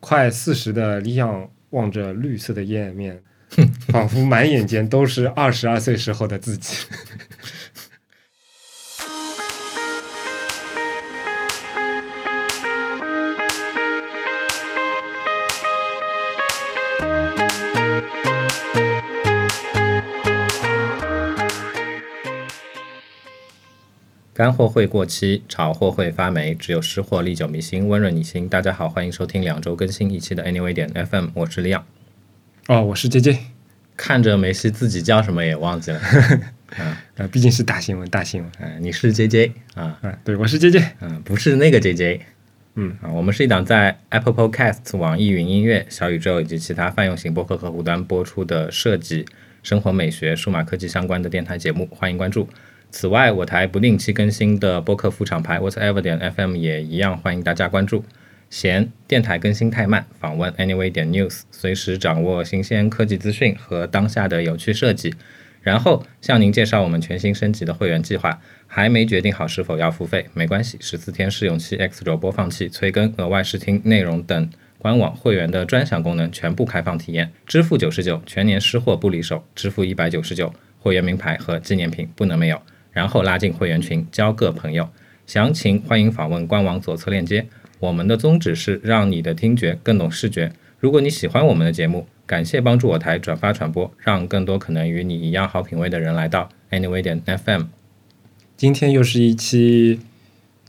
快四十的李想望着绿色的页面，仿佛满眼间都是二十二岁时候的自己。干货会过期，炒货会发霉，只有湿货历久弥新，温润你心。大家好，欢迎收听两周更新一期的 Anyway 点 FM，我是李昂。哦，我是 J J。看着梅西自己叫什么也忘记了，呃，毕竟是大新闻，大新闻。嗯，你是 J J 啊？嗯，对，我是 J J。嗯，不是那个 J J。嗯啊，我们是一档在 Apple Podcast、网易云音乐、小宇宙以及其他泛用型播客客户端播出的设计、生活美学、数码科技相关的电台节目，欢迎关注。此外，我台不定期更新的播客副厂牌 Whatever 点 FM 也一样，欢迎大家关注。嫌电台更新太慢，访问 Anyway 点 News，随时掌握新鲜科技资讯和当下的有趣设计。然后向您介绍我们全新升级的会员计划，还没决定好是否要付费，没关系，十四天试用期、X 轴播放器、催更、额外试听内容等官网会员的专享功能全部开放体验，支付九十九，全年失货不离手，支付一百九十九，会员名牌和纪念品不能没有。然后拉进会员群，交个朋友。详情欢迎访问官网左侧链接。我们的宗旨是让你的听觉更懂视觉。如果你喜欢我们的节目，感谢帮助我台转发传播，让更多可能与你一样好品味的人来到 Anyway 点 FM。今天又是一期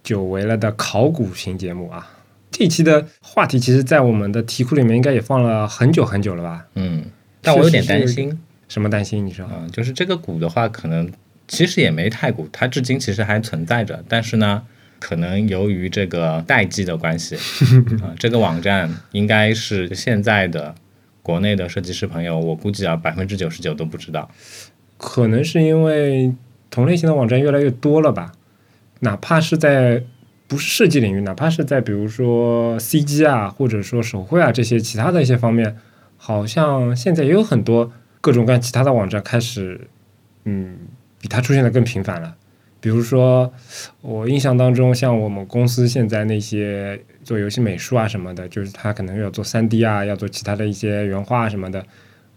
久违了的考古型节目啊！这一期的话题，其实在我们的题库里面应该也放了很久很久了吧？嗯，但我有点担心。什么担心？你说？嗯，就是这个鼓的话，可能。其实也没太古，它至今其实还存在着。但是呢，可能由于这个代际的关系，啊，这个网站应该是现在的国内的设计师朋友，我估计啊，百分之九十九都不知道。可能是因为同类型的网站越来越多了吧？哪怕是在不是设计领域，哪怕是在比如说 CG 啊，或者说手绘啊这些其他的一些方面，好像现在也有很多各种各样其他的网站开始，嗯。比它出现的更频繁了，比如说，我印象当中，像我们公司现在那些做游戏美术啊什么的，就是他可能要做三 D 啊，要做其他的一些原画什么的，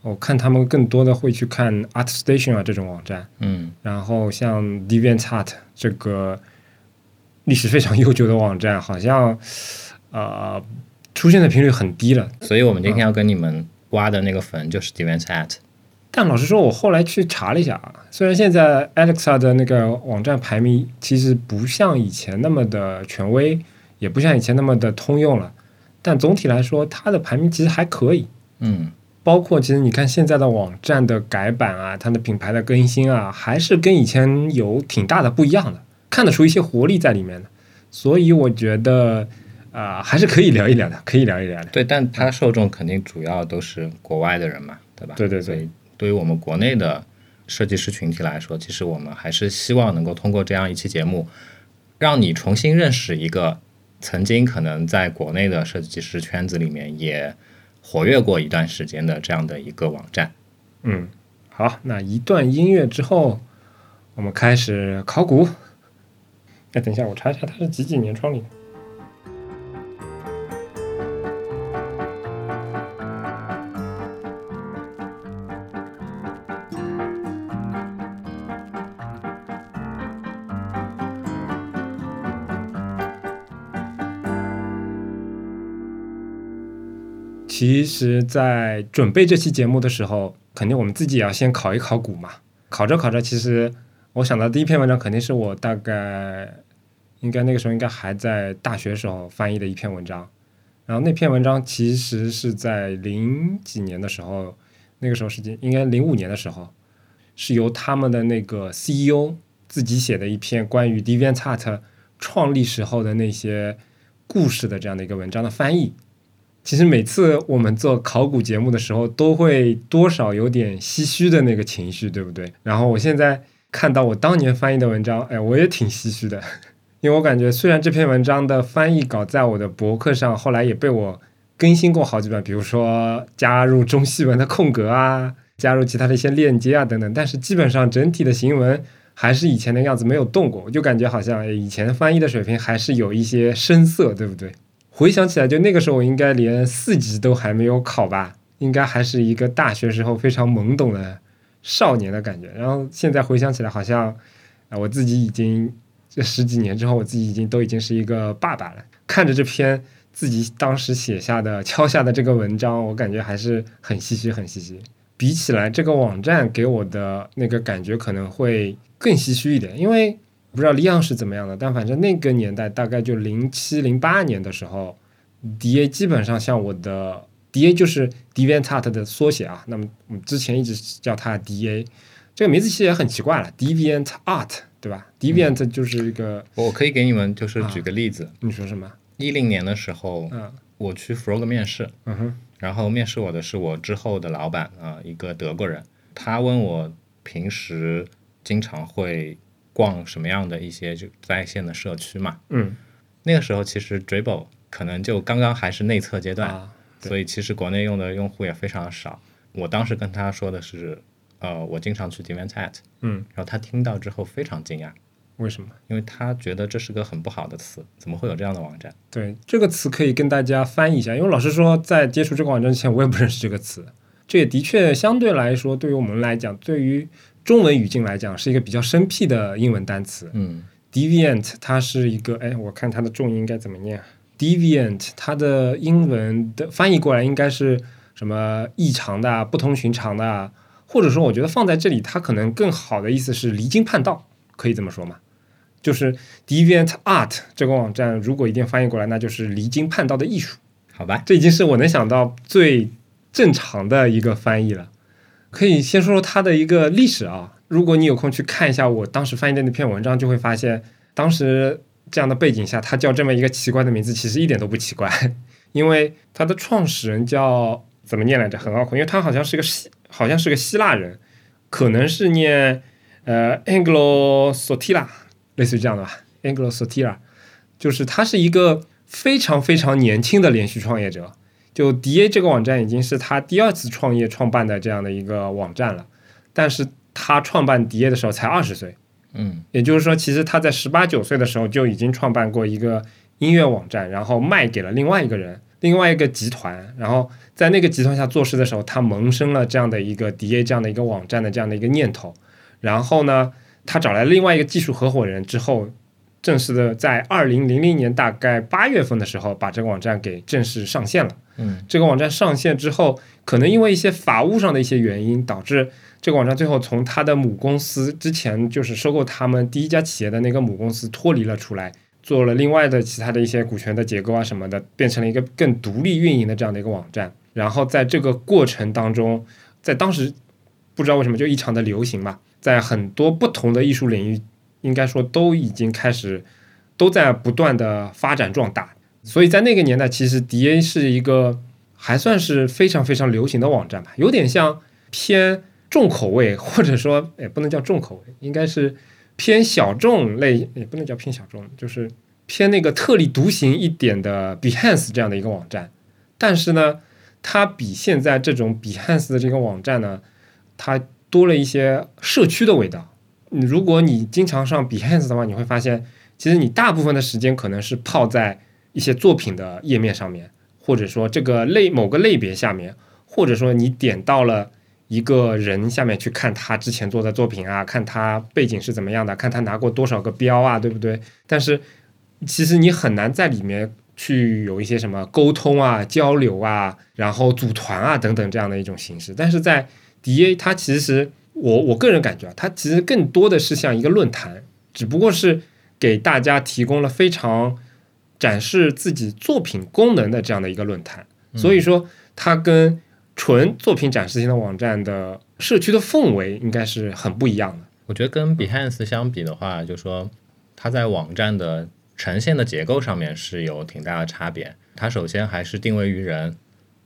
我看他们更多的会去看 ArtStation 啊这种网站，嗯，然后像 DeviantArt 这个历史非常悠久的网站，好像呃出现的频率很低了，所以我们今天要跟你们挖的那个坟就是 DeviantArt。但老实说，我后来去查了一下啊，虽然现在 Alexa 的那个网站排名其实不像以前那么的权威，也不像以前那么的通用了，但总体来说，它的排名其实还可以。嗯，包括其实你看现在的网站的改版啊，它的品牌的更新啊，还是跟以前有挺大的不一样的，看得出一些活力在里面的。所以我觉得啊，还是可以聊一聊的，可以聊一聊的。对，但它受众肯定主要都是国外的人嘛，对吧？对对对。对于我们国内的设计师群体来说，其实我们还是希望能够通过这样一期节目，让你重新认识一个曾经可能在国内的设计师圈子里面也活跃过一段时间的这样的一个网站。嗯，好，那一段音乐之后，我们开始考古。哎，等一下，我查一下它是几几年创立。其实，在准备这期节目的时候，肯定我们自己也要先考一考古嘛。考着考着，其实我想到第一篇文章肯定是我大概应该那个时候应该还在大学时候翻译的一篇文章。然后那篇文章其实是在零几年的时候，那个时候是应该零五年的时候，是由他们的那个 CEO 自己写的一篇关于 DeviantArt 创立时候的那些故事的这样的一个文章的翻译。其实每次我们做考古节目的时候，都会多少有点唏嘘的那个情绪，对不对？然后我现在看到我当年翻译的文章，哎，我也挺唏嘘的，因为我感觉虽然这篇文章的翻译稿在我的博客上后来也被我更新过好几版，比如说加入中西文的空格啊，加入其他的一些链接啊等等，但是基本上整体的行文还是以前的样子，没有动过。我就感觉好像以前翻译的水平还是有一些生涩，对不对？回想起来，就那个时候我应该连四级都还没有考吧，应该还是一个大学时候非常懵懂的少年的感觉。然后现在回想起来，好像啊，我自己已经这十几年之后，我自己已经都已经是一个爸爸了。看着这篇自己当时写下的、敲下的这个文章，我感觉还是很唏嘘，很唏嘘。比起来，这个网站给我的那个感觉可能会更唏嘘一点，因为。不知道利昂是怎么样的，但反正那个年代大概就零七零八年的时候，DA 基本上像我的 DA 就是 DeviantArt 的缩写啊。那么我们之前一直叫它 DA，这个名字其实也很奇怪了，DeviantArt 对吧？Deviant 就是一个，我可以给你们就是举个例子，你说什么？一零年的时候，嗯我去 Frog 面试，嗯哼，然后面试我的是我之后的老板啊、一个德国人，他问我平时经常会逛什么样的一些就在线的社区嘛。嗯那个时候其实 Dribble 可能就刚刚还是内测阶段，啊，所以其实国内用的用户也非常少。我当时跟他说的是，呃，我经常去 DeviantArt，嗯，然后他听到之后非常惊讶，为什么？因为他觉得这是个很不好的词，怎么会有这样的网站？对这个词可以跟大家翻译一下，因为老实说，在接触这个网站之前，我也不认识这个词。这也的确相对来说，对于我们来讲，对于中文语境来讲，是一个比较生僻的英文单词。嗯 Deviant 它是一个，哎，我看它的重音应该怎么念啊？Deviant 它的英文的翻译过来应该是什么异常的啊、不同寻常的啊，或者说我觉得放在这里，它可能更好的意思是离经叛道，可以这么说吗？就是 Deviant Art 这个网站，如果一定翻译过来，那就是离经叛道的艺术。好吧，这已经是我能想到最正常的一个翻译了。可以先说说它的一个历史啊。如果你有空去看一下我当时翻译的那篇文章，就会发现，当时这样的背景下，它叫这么一个奇怪的名字，其实一点都不奇怪，因为它的创始人叫怎么念来着？很拗口，因为他好像是个希，好像是个希腊人，可能是念呃 Anglo Sotira，类似于这样的吧，Anglo Sotira，就是他是一个非常非常年轻的连续创业者。就 DA 这个网站已经是他第二次创业创办的这样的一个网站了，但是他创办 DA 的时候才二十岁，嗯也就是说，其实他在十八九岁的时候就已经创办过一个音乐网站，然后卖给了另外一个人、另外一个集团，然后在那个集团下做事的时候，他萌生了这样的一个 DA 这样的一个网站的这样的一个念头。然后呢，他找来另外一个技术合伙人之后，正式的在二零零零年大概八月份的时候，把这个网站给正式上线了。嗯这个网站上线之后，可能因为一些法务上的一些原因，导致这个网站最后从他的母公司之前就是收购他们第一家企业的那个母公司脱离了出来，做了另外的其他的一些股权的结构啊什么的，变成了一个更独立运营的这样的一个网站。然后在这个过程当中，在当时不知道为什么就异常的流行嘛，在很多不同的艺术领域，应该说都已经开始都在不断的发展壮大。所以在那个年代，其实 DA 是一个还算是非常非常流行的网站吧，有点像偏重口味，或者说也不能叫重口味，应该是偏小众类，也不能叫偏小众，就是偏那个特立独行一点的 Behance 这样的一个网站。但是呢，它比现在这种 Behance 的这个网站呢，它多了一些社区的味道。如果你经常上 Behance 的话，你会发现，其实你大部分的时间可能是泡在一些作品的页面上面，或者说这个类某个类别下面，或者说你点到了一个人下面去看他之前做的作品啊，看他背景是怎么样的，看他拿过多少个标啊，对不对？但是其实你很难在里面去有一些什么沟通啊、交流啊，然后组团啊等等这样的一种形式。但是在 DA 它其实我我个人感觉啊，它其实更多的是像一个论坛，只不过是给大家提供了非常展示自己作品功能的这样的一个论坛。所以说，它跟纯作品展示型的网站的社区的氛围应该是很不一样的。我觉得跟 Behance 相比的话，就说它在网站的呈现的结构上面是有挺大的差别。它首先还是定位于人。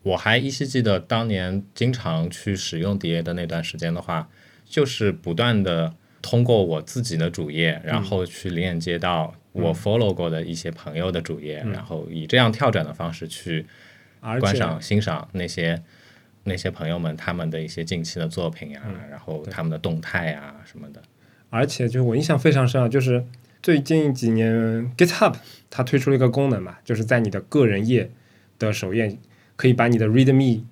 我还依稀记得当年经常去使用 DA 的那段时间的话，就是不断的通过我自己的主页，然后去链接到我 follow 过的一些朋友的主页，然后以这样跳转的方式去观赏、欣赏那些那些朋友们他们的一些近期的作品啊，然后他们的动态啊什么的。而且就是我印象非常深啊，就是最近几年 GitHub 它推出了一个功能嘛，就是在你的个人页的首页可以把你的 README，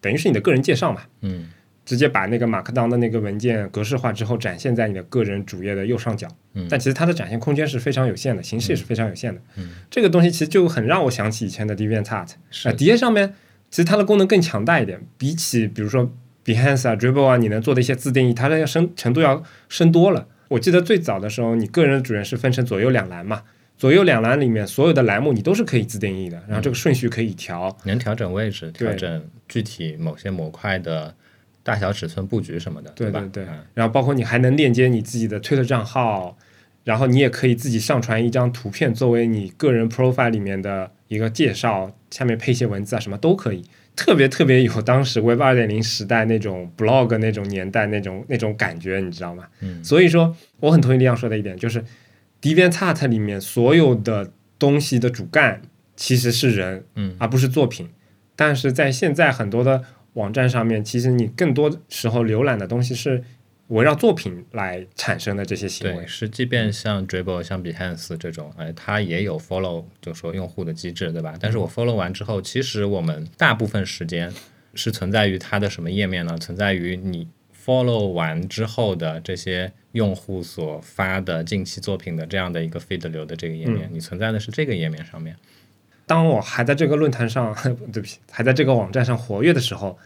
等于是你的个人介绍嘛，嗯直接把那个 Markdown 的那个文件格式化之后展现在你的个人主页的右上角。嗯但其实它的展现空间是非常有限的，形式也是非常有限的。嗯这个东西其实就很让我想起以前的 DeviantArt。是啊，底页上面其实它的功能更强大一点，比起比如说 Behance 啊、Dribble 啊，你能做的一些自定义，它的要深程度要深多了。我记得最早的时候，你个人的主页是分成左右两栏嘛，左右两栏里面所有的栏目你都是可以自定义的，然后这个顺序可以调。能调整位置，调整具体某些模块的大小、尺寸、布局什么的，吧？对对对嗯，然后包括你还能链接你自己的推特账号，然后你也可以自己上传一张图片作为你个人 profile 里面的一个介绍，下面配一些文字啊，什么都可以。特别特别有当时 Web 二点零时代那种 blog 那种年代那种那种感觉，你知道吗？嗯所以说我很同意李阳说的一点，就是 DeviantArt 里面所有的东西的主干其实是人，嗯而不是作品。但是在现在很多的网站上面，其实你更多时候浏览的东西是围绕作品来产生的这些行为对，。是即便像 Dribble、像 Behance 这种，哎，它也有 follow 就说用户的机制，对吧？但是我 follow 完之后，其实我们大部分时间是存在于它的什么页面呢？存在于你 follow 完之后的这些用户所发的近期作品的这样的一个 feed 流的这个页面，你存在的是这个页面上面。当我还在这个论坛上，对不起，还在这个网站上活跃的时候，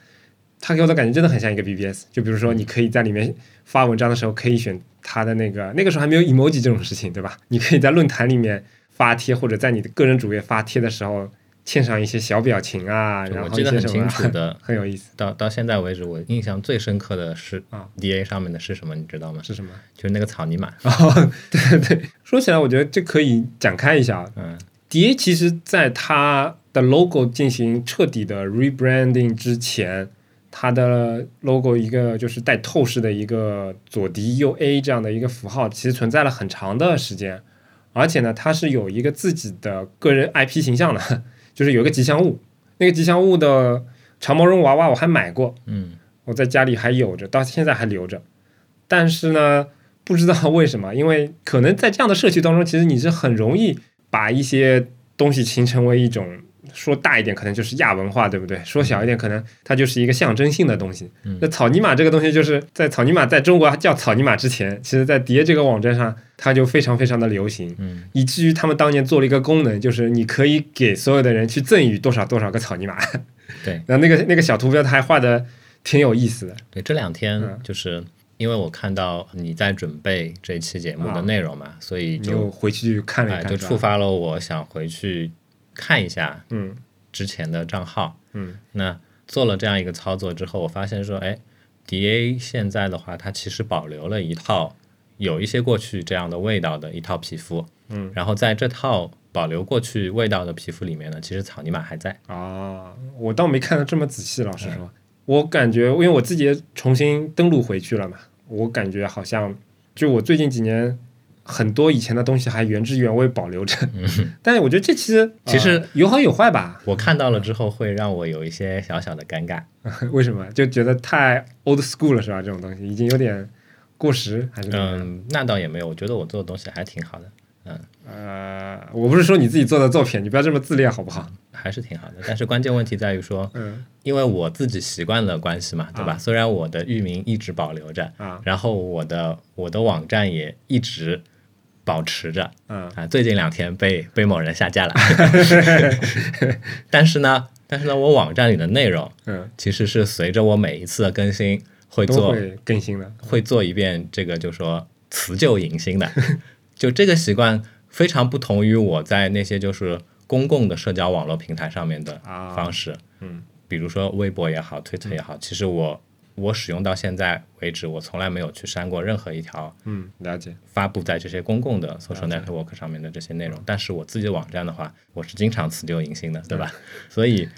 它给我的感觉真的很像一个 BBS。就比如说，你可以在里面发文章的时候，可以选它的那个，那个时候还没有 emoji 这种事情，对吧？你可以在论坛里面发帖，或者在你的个人主页发帖的时候，嵌上一些小表情啊，然后我记得很清楚的，很有意思到到现在为止，我印象最深刻的是啊 DA 上面的是什么，你知道吗？是什么？就是那个草泥马。哦，对对对，说起来，我觉得这可以展开一下啊。嗯 DA 其实在它的 logo 进行彻底的 rebranding 之前，它的 logo 一个就是带透视的一个左 D 右 A 这样的一个符号，其实存在了很长的时间，而且呢，它是有一个自己的个人 IP 形象的，就是有一个吉祥物，那个吉祥物的长毛绒娃娃我还买过，嗯我在家里还有着，到现在还留着。但是呢，不知道为什么，因为可能在这样的社区当中，其实你是很容易把一些东西形成为一种，说大一点可能就是亚文化，对不对？说小一点，可能它就是一个象征性的东西。嗯那草泥马这个东西，就是在草泥马在中国叫草泥马之前，其实在碟这个网站上，它就非常非常的流行。嗯以至于他们当年做了一个功能，就是你可以给所有的人去赠予多少多少个草泥马。对，然后那个那个小图标他还画的挺有意思的。对，这两天嗯就是因为我看到你在准备这一期节目的内容嘛，所以就回去看了一看，就触发了我想回去看一下嗯之前的账号。嗯那做了这样一个操作之后，我发现说，哎，DA 现在的话，它其实保留了一套有一些过去这样的味道的一套皮肤，嗯，然后在这套保留过去味道的皮肤里面呢，其实草泥马还在。啊，我倒没看的这么仔细，老实说，我感觉因为我自己也重新登录回去了嘛，我感觉好像就我最近几年。很多以前的东西还原汁原味保留着，但是我觉得这其实其实呃有好有坏吧？我看到了之后，会让我有一些小小的尴尬。为什么？就觉得太 old school 了是吧？这种东西已经有点过时，还是？嗯，那倒也没有，我觉得我做的东西还挺好的，嗯呃，我不是说你自己做的作品，你不要这么自恋好不好？还是挺好的。但是关键问题在于说，嗯因为我自己习惯了关系嘛，对吧？虽然我的域名一直保留着，啊然后我的我的网站也一直保持着。嗯。啊，最近两天被被某人下架了，但是呢，但是呢，我网站里的内容嗯，其实是随着我每一次的更新会做会更新的。会做一遍这个，就说辞旧迎新的，就这个习惯非常不同于我在那些就是公共的社交网络平台上面的啊方式，嗯，比如说微博也好，推特也好，其实我我使用到现在为止，我从来没有去删过任何一条嗯，了解。发布在这些公共的 social network 上面的这些内容，但是我自己的网站的话，我是经常辞旧迎新的，对吧？所以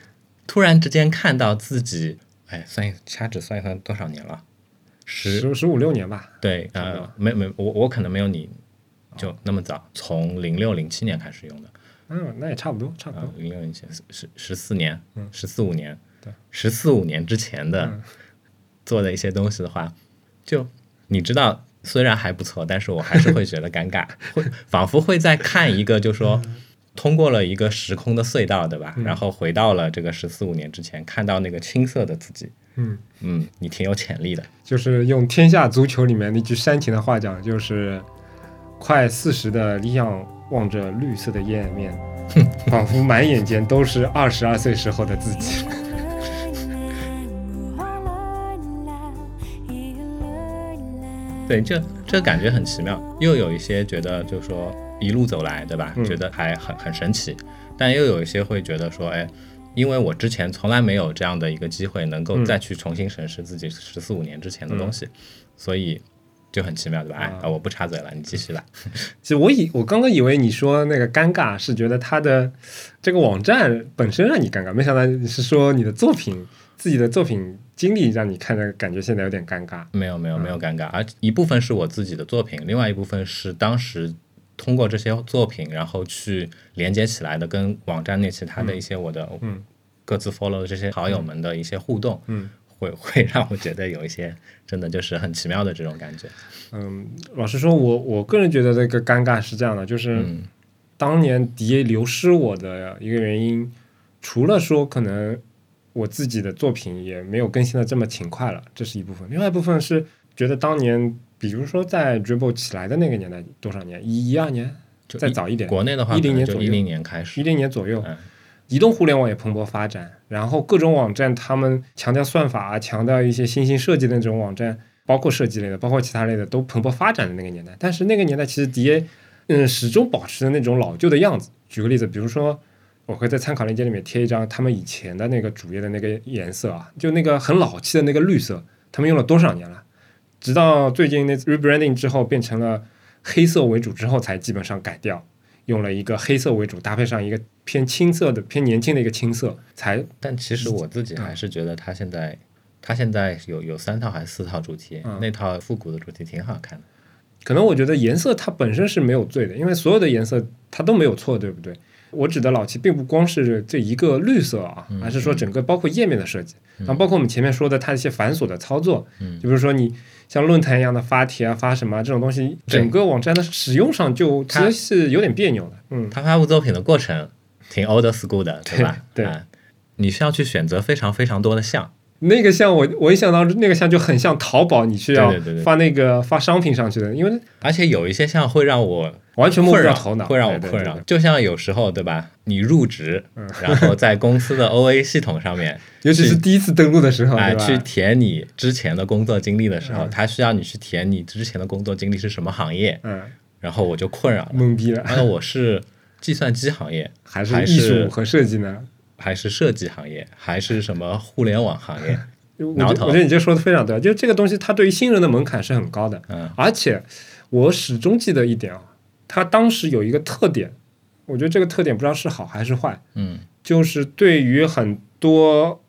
突然之间看到自己，哎，算一掐指算一算多少年了，十十十五六年吧。对，差不多呃，没没，我我可能没有你就那么早，从零六零七年开始用的，嗯，那也差不多，差不啊多。，零六零七十十四年，嗯十四五年，对，十四五年之前的嗯做的一些东西的话，就你知道虽然还不错，但是我还是会觉得尴尬，会仿佛会在看一个，就说通过了一个时空的隧道，对吧？然后回到了这个十四五年之前，看到那个青涩的自己。嗯嗯，你挺有潜力的。就是用《天下足球》里面那句煽情的话讲，就是快四十的李想望着绿色的叶面，仿佛满眼间都是二十二岁时候的自己。对，这这感觉很奇妙，又有一些觉得就是说一路走来，对吧？嗯觉得还很很神奇，但又有一些会觉得说，哎，因为我之前从来没有这样的一个机会，能够嗯再去重新审视自己十四五年之前的东西，所以就很奇妙，对吧？哎，我不插嘴了，你继续吧。其实我以我刚刚以为你说那个尴尬是觉得他的这个网站本身让你尴尬，没想到你是说你的作品自己的作品经历让你看着感觉现在有点尴尬。没有没有嗯。没有尴尬，而一部分是我自己的作品，另外一部分是当时通过这些作品，然后去连接起来的，跟网站内其他的一些我的嗯。各自 follow 的这些好友们的一些互动，嗯。会会让我觉得有一些真的就是很奇妙的这种感觉。嗯，老实说，我我个人觉得这个尴尬是这样的，就是嗯。当年 DA 流失我的一个原因，除了说可能我自己的作品也没有更新的这么勤快了，这是一部分；另外一部分是觉得当年，比如说在 Dribble 起来的那个年代，多少年？一一二年，就再早一点，国内的话，一零年左右一零年开始一，零年左右，嗯移动互联网也蓬勃发展，然后各种网站他们强调算法啊，强调一些新兴设计的那种网站，包括设计类的，包括其他类的都蓬勃发展的那个年代。但是那个年代其实 DA 嗯始终保持着那种老旧的样子。举个例子，比如说我会在参考链接里面贴一张他们以前的那个主页的那个颜色啊，就那个很老气的那个绿色，他们用了多少年了？直到最近那次 rebranding 之后变成了黑色为主之后，才基本上改掉。用了一个黑色为主，搭配上一个偏青色的、偏年轻的一个青色，才但其实我自己还是觉得他现在。他现在有有三套还是四套主题，嗯那套复古的主题挺好看的。可能我觉得颜色它本身是没有罪的，因为所有的颜色它都没有错，对不对？我指的老气并不光是这一个绿色啊，而是说整个包括页面的设计，然后包括我们前面说的它一些繁琐的操作，嗯就比如说你像论坛一样的发帖啊、发什么啊这种东西，整个网站的使用上就其它实是有点别扭的。嗯，他发布作品的过程挺 old school 的，对吧？对对啊你需要去选择非常非常多的项，那个像我我一想到那个像就很像淘宝，你需要发那个发商品上去的，因为而且有一些像会让我完全摸不着头脑，会让我困扰就像有时候，对吧？你入职，然后在公司的 OA 系统上面，尤其是第一次登录的时候，哎，对吧？去填你之前的工作经历的时候，嗯他需要你去填你之前的工作经历是什么行业，嗯，然后我就困扰了。懵逼了，然后我是计算机行业，还是艺术和设计呢？还是设计行业，还是什么互联网行业？我觉我觉得你这说的非常对，就这个东西它对于新人的门槛是很高的，嗯。而且我始终记得一点啊，它当时有一个特点，我觉得这个特点不知道是好还是坏，嗯。就是对于很多，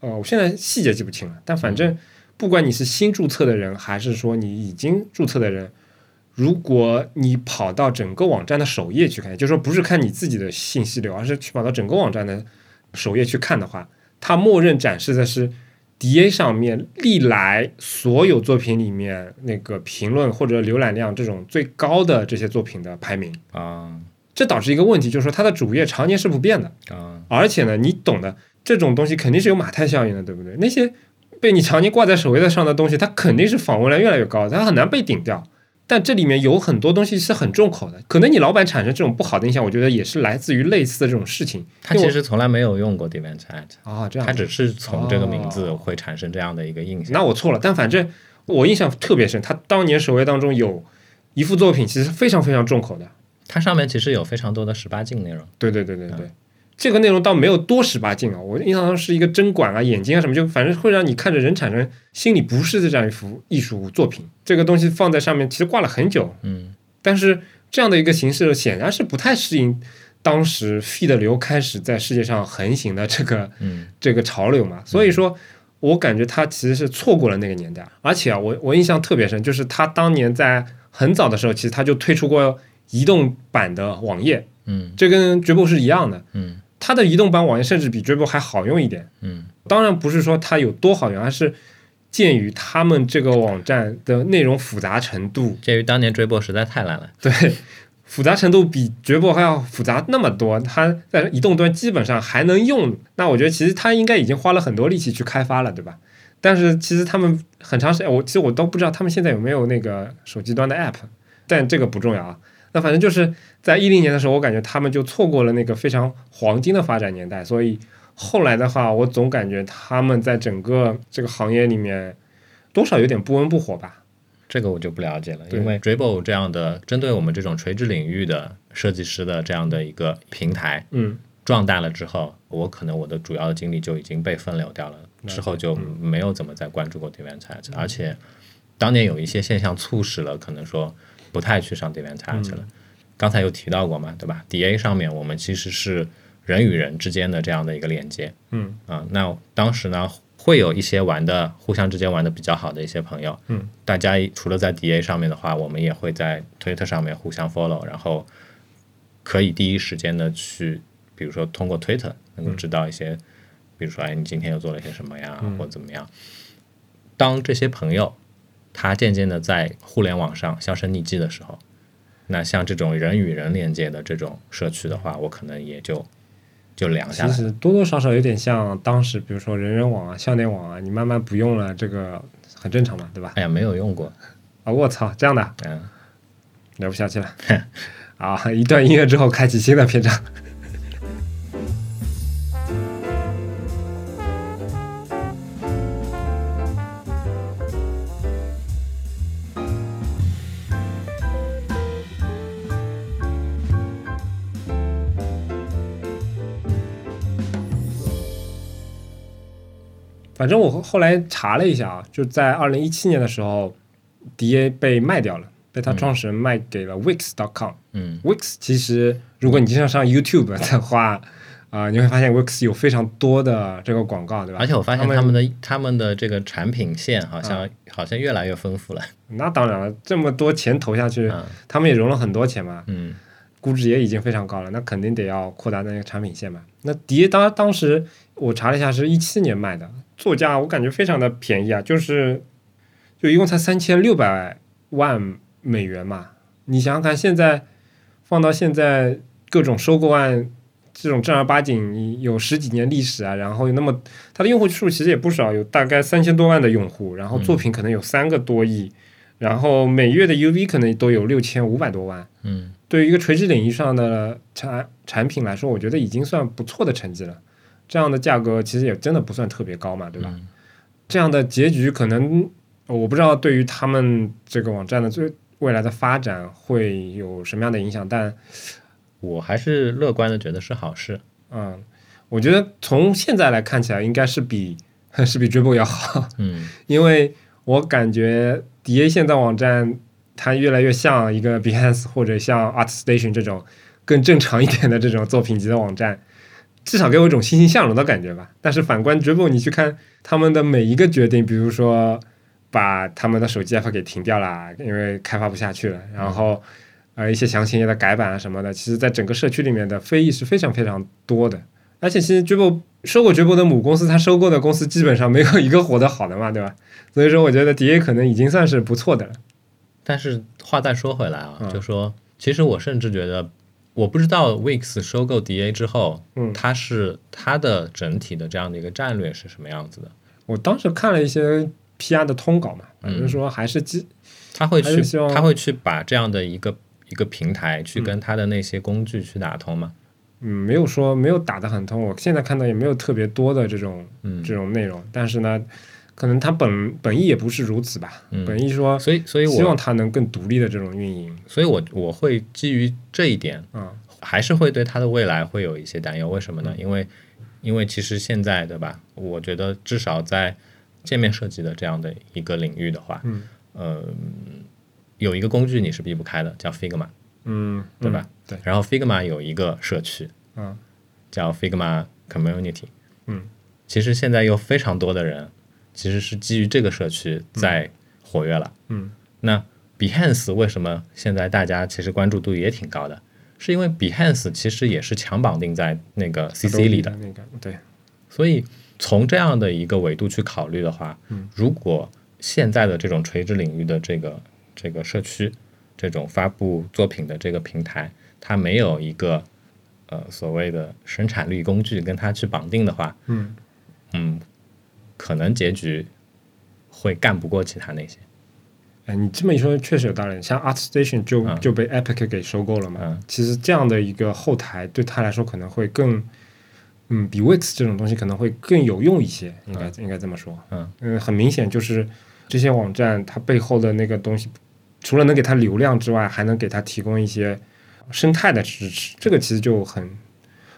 呃，我现在细节记不清了，但反正不管你是新注册的人，还是说你已经注册的人，如果你跑到整个网站的首页去看，也就是说不是看你自己的信息流，而是去跑到整个网站的首页去看的话，它默认展示的是 DA 上面历来所有作品里面那个评论或者浏览量这种最高的这些作品的排名。啊这导致一个问题，就是说它的主页常年是不变的。啊而且呢，你懂的，这种东西肯定是有马太效应的，对不对？那些被你常年挂在首页上的东西，它肯定是访问量越来越高，它很难被顶掉。但这里面有很多东西是很重口的，可能你老板产生这种不好的印象，我觉得也是来自于类似的这种事情。他其实从来没有用过 Devant Chat，啊、这样他只是从这个名字哦会产生这样的一个印象。那我错了，但反正我印象特别深，他当年首页当中有一幅作品，其实非常非常重口的。它上面其实有非常多的十八禁内容。对对对对对，这个内容倒没有多十八禁啊，我印象中是一个针管啊、眼睛啊什么，就反正会让你看着人产生心理不适的这样一幅艺术作品。这个东西放在上面，其实挂了很久，嗯但是这样的一个形式显然是不太适应当时 feed 流开始在世界上横行的这个嗯这个潮流嘛，所以说。我感觉他其实是错过了那个年代，而且啊，我我印象特别深，就是他当年在很早的时候，其实他就推出过移动版的网页，嗯这跟 Dribble 是一样的。嗯它的移动版网页甚至比 Dribble 还好用一点。嗯当然不是说它有多好用，而是鉴于他们这个网站的内容复杂程度，鉴于当年追播实在太烂了，对复杂程度比绝博还要复杂那么多，它在移动端基本上还能用，那我觉得其实它应该已经花了很多力气去开发了，对吧？但是其实他们很长时间，我其实我都不知道他们现在有没有那个手机端的 app，但这个不重要啊。那反正就是在一零年的时候，我感觉他们就错过了那个非常黄金的发展年代，所以后来的话，我总感觉他们在整个这个行业里面多少有点不温不火吧。这个我就不了解了，因为 Dribble 这样的针对我们这种垂直领域的设计师的这样的一个平台嗯，壮大了之后，我可能我的主要的精力就已经被分流掉了，之后就没有怎么再关注过 DeviantArt，、而且当年有一些现象促使了可能说不太去上 DeviantArt 了。刚才有提到过嘛，对吧？DA 上面我们其实是人与人之间的这样的一个连接，嗯啊，那当时呢会有一些玩的互相之间玩的比较好的一些朋友，嗯，大家除了在 DA 上面的话，我们也会在推特上面互相 follow，然后可以第一时间的去，比如说通过推特能够知道一些，比如说哎你今天又做了些什么呀，或者怎么样。当这些朋友他渐渐的在互联网上销声匿迹的时候，那像这种人与人连接的这种社区的话，我可能也就就凉下来了。其实多多少少有点像当时，比如说人人网啊、校内网啊，你慢慢不用了，这个很正常嘛，对吧？哎呀，没有用过，啊，我操，这样的嗯，聊不下去了。啊，一段音乐之后开启新的篇章。反正我后后来查了一下啊，就在二零一七年的时候，DA 被卖掉了，被他创始人卖给了 Wix.com。嗯 Wix 其实，如果你经常上 YouTube 的话，啊、你会发现 Wix 有非常多的这个广告，对吧？而且我发现他他们的他们的这个产品线好像、好像越来越丰富了。那当然了，这么多钱投下去，嗯他们也融了很多钱嘛，嗯估值也已经非常高了，那肯定得要扩大那个产品线嘛。那迪当当时我查了一下，是一七年卖的，作价我感觉非常的便宜啊，就是就一共才三千六百万美元嘛。你想想看，现在放到现在各种收购案这种正儿八经有十几年历史啊，然后有那么它的用户数其实也不少，有大概三千多万的用户，然后作品可能有三个多亿，然后每月的 UV 可能都有六千五百多万。嗯对于一个垂直领域上的产产品来说，我觉得已经算不错的成绩了。这样的价格其实也真的不算特别高嘛，对吧？嗯这样的结局可能我不知道对于他们这个网站的最未来的发展会有什么样的影响，但我还是乐观的，觉得是好事。嗯，我觉得从现在来看起来，应该是比 是比 Dribble 要好，嗯因为我感觉 DA 现在网站它越来越像一个 Behance 或者像 ArtStation 这种更正常一点的这种作品集的网站，至少给我一种欣欣向荣的感觉吧。但是反观 Dribble，你去看他们的每一个决定，比如说把他们的手机 app 给停掉了，因为开发不下去了，然后呃一些详情页的改版啊什么的，其实在整个社区里面的非议是非常非常多的。而且其实 Dribble 收购 Dribble 的母公司，它收购的公司基本上没有一个活得好的嘛，对吧？所以说，我觉得 DA 可能已经算是不错的了。但是话再说回来啊，嗯。就说其实我甚至觉得，我不知道 Wix 收购 DA 之后，嗯。它是它的整体的这样的一个战略是什么样子的？我当时看了一些 PR 的通稿嘛，反正嗯。说还是基他会去他会去把这样的一个一个平台去跟他的那些工具去打通吗？嗯没有说没有打得很通，我现在看到也没有特别多的这种嗯。这种内容，但是呢，可能他本本意也不是如此吧，嗯。本意说所以所以我希望他能更独立的这种运营。所以我我会基于这一点，啊，还是会对他的未来会有一些担忧。为什么嗯。呢？因为因为其实现在对吧？我觉得至少在界面设计的这样的一个领域的话，嗯。呃，有一个工具你是避不开的，叫 Figma，嗯，对吧？嗯？对，然后 Figma 有一个社区嗯。叫 Figma Community，嗯，其实现在有非常多的人其实是基于这个社区在活跃了。嗯。那 Behance 为什么现在大家其实关注度也挺高的？是因为 Behance 其实也是强绑定在那个 CC 里的，那个对，所以从这样的一个维度去考虑的话，嗯。如果现在的这种垂直领域的这个这个社区，这种发布作品的这个平台，它没有一个呃所谓的生产力工具跟它去绑定的话，嗯。嗯，可能结局会干不过其他那些。哎，你这么一说，确实有道理。像 ArtStation 就、嗯就被 Epic 给收购了嘛。嗯其实这样的一个后台对他来说可能会更，嗯，比 Wix 这种东西可能会更有用一些，应该、应该这么说。嗯很明显就是这些网站它背后的那个东西，除了能给它流量之外，还能给它提供一些生态的支持。这个其实就很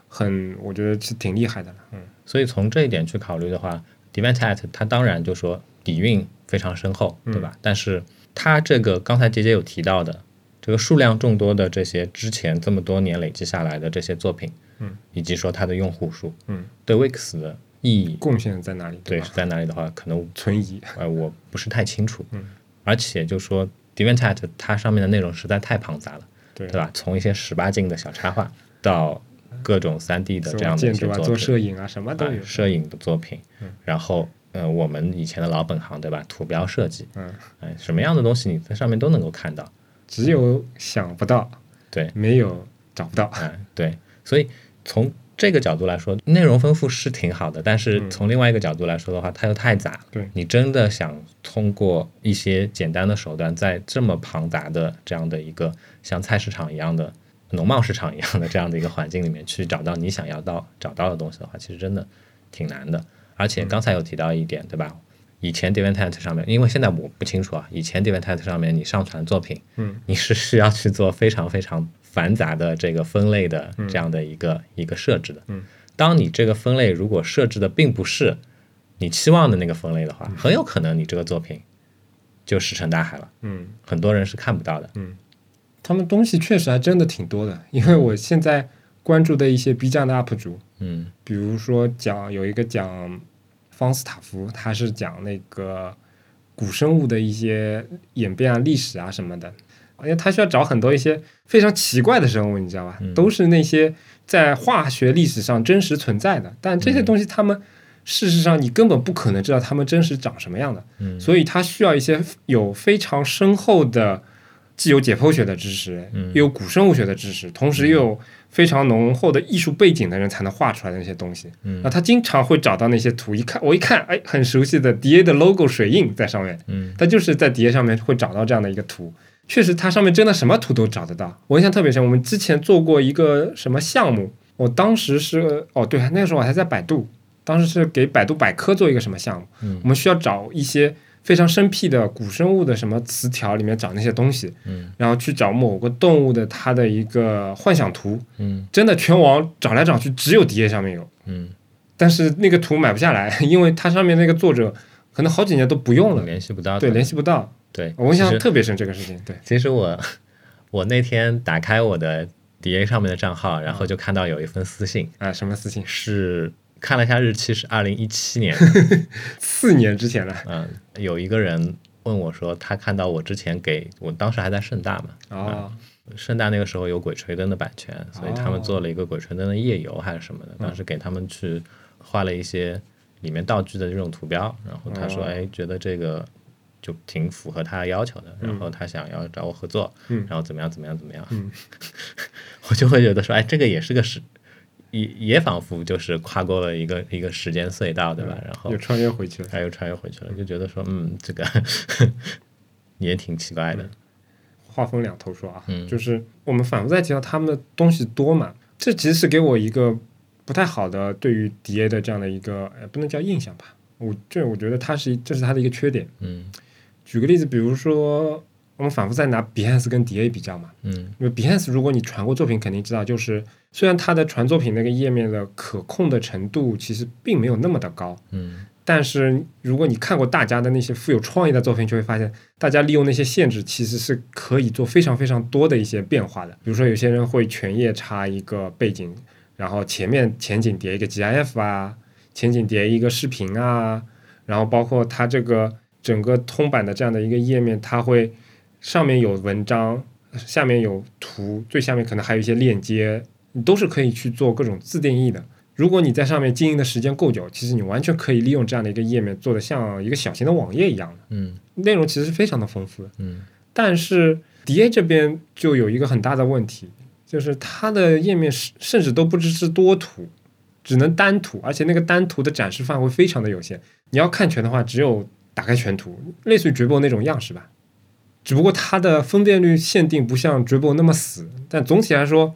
很，我觉得是挺厉害的了。嗯所以从这一点去考虑的话，Deventat 它当然就说底蕴非常深厚，对吧？但是它这个刚才杰杰有提到的这个数量众多的这些之前这么多年累积下来的这些作品，嗯，以及说它的用户数，嗯，对 Wix 的意义，贡献在哪里？吧对是？在哪里的话，可能存疑。呃我不是太清楚，嗯，而且就说 Deventat 它上面的内容实在太庞杂了，对对吧？从一些十八禁的小插画到各种三 D 的这样的建筑啊，做一些作品，摄影啊，什么都有。啊摄影的作品，然后呃，我们以前的老本行对吧？图标设计，嗯，哎，什么样的东西你在上面都能够看到，只有想不到，对，没有找不到。哎，对，所以从这个角度来说，内容丰富是挺好的，但是从另外一个角度来说的话，它又太杂了。对。你真的想通过一些简单的手段，在这么庞杂的这样的一个像菜市场一样的农贸市场一样的这样的一个环境里面去找到你想要到找到的东西的话，其实真的挺难的。而且刚才有提到一点，对吧？以前 Deventat 上面，因为现在我不清楚啊，以前 Deventat 上面你上传作品，嗯，你是需要去做非常非常繁杂的这个分类的这样的一个、一个设置的。嗯，当你这个分类如果设置的并不是你期望的那个分类的话，很有可能你这个作品就石沉大海了，嗯，很多人是看不到的。他们东西确实还真的挺多的，因为我现在关注的一些 B 站的 UP 主，嗯比如说讲有一个讲方斯塔夫，他是讲那个古生物的一些演变啊、历史啊什么的，因为他需要找很多一些非常奇怪的生物，你知道吧？都是那些在化学历史上真实存在的，但这些东西他们。事实上，你根本不可能知道它们真实长什么样的，嗯所以它需要一些有非常深厚的，既有解剖学的知识，嗯又有古生物学的知识，同时又有非常浓厚的艺术背景的人才能画出来的那些东西。嗯那他经常会找到那些图，一看我一看，哎，很熟悉的 DA 的 logo 水印在上面，嗯他就是在 DA 上面会找到这样的一个图。确实，它上面真的什么图都找得到。我印象特别深，我们之前做过一个什么项目，我当时是哦，对，那个时候我还在百度，当时是给百度百科做一个什么项目，嗯我们需要找一些非常生僻的古生物的什么词条里面找那些东西，嗯然后去找某个动物的它的一个幻想图，嗯真的全网找来找去只有 DA 上面有，嗯，但是那个图买不下来，因为它上面那个作者可能好几年都不用了，联系不到。对，联系不到。对，我印象特别深这个事情，对，其实我我那天打开我的 DA 上面的账号，然后就看到有一封私信，啊，什么私信？是看了一下日期是二零一七年，四年之前了，嗯，有一个人问我说，他看到我之前给我当时还在盛大嘛，哦，盛大那个时候有鬼吹灯的版权，所以他们做了一个鬼吹灯的夜游还是什么的，当时给他们去画了一些里面道具的这种图标，然后他说，哦。哎，觉得这个就挺符合他的要求的，然后他想要找我合作，嗯。然后怎么样怎么样怎么样，嗯。我就会觉得说，哎，这个也是个时。也也仿佛就是跨过了一个一个时间隧道，对吧？然后又穿越回去了。他又穿越回去了，就觉得说，嗯，这个也挺奇怪的。话分两头说啊，嗯就是我们反复在提到他们的东西多嘛，这其实是给我一个不太好的对于 DA 的这样的一个，呃，不能叫印象吧，我这我觉得它是这是它的一个缺点。嗯举个例子，比如说我们反复在拿 Behance 跟 DA 比较嘛，嗯。因为 Behance 如果你传过作品，肯定知道，就是虽然它的传作品那个页面的可控的程度其实并没有那么的高，嗯。但是如果你看过大家的那些富有创意的作品，就会发现，大家利用那些限制，其实是可以做非常非常多的一些变化的。比如说，有些人会全页插一个背景，然后前面前景叠一个 GIF 啊，前景叠一个视频啊，然后包括它这个整个通版的这样的一个页面，它会上面有文章，下面有图，最下面可能还有一些链接，你都是可以去做各种自定义的。如果你在上面经营的时间够久，其实你完全可以利用这样的一个页面做的像一个小型的网页一样的，嗯内容其实是非常的丰富的。嗯但是 DA 这边就有一个很大的问题，就是它的页面甚甚至都不支持多图，只能单图，而且那个单图的展示范围非常的有限。你要看全的话，只有打开全图，类似于 Dribble 那种样式吧。只不过它的分辨率限定不像 Dribble 那么死，但总体来说，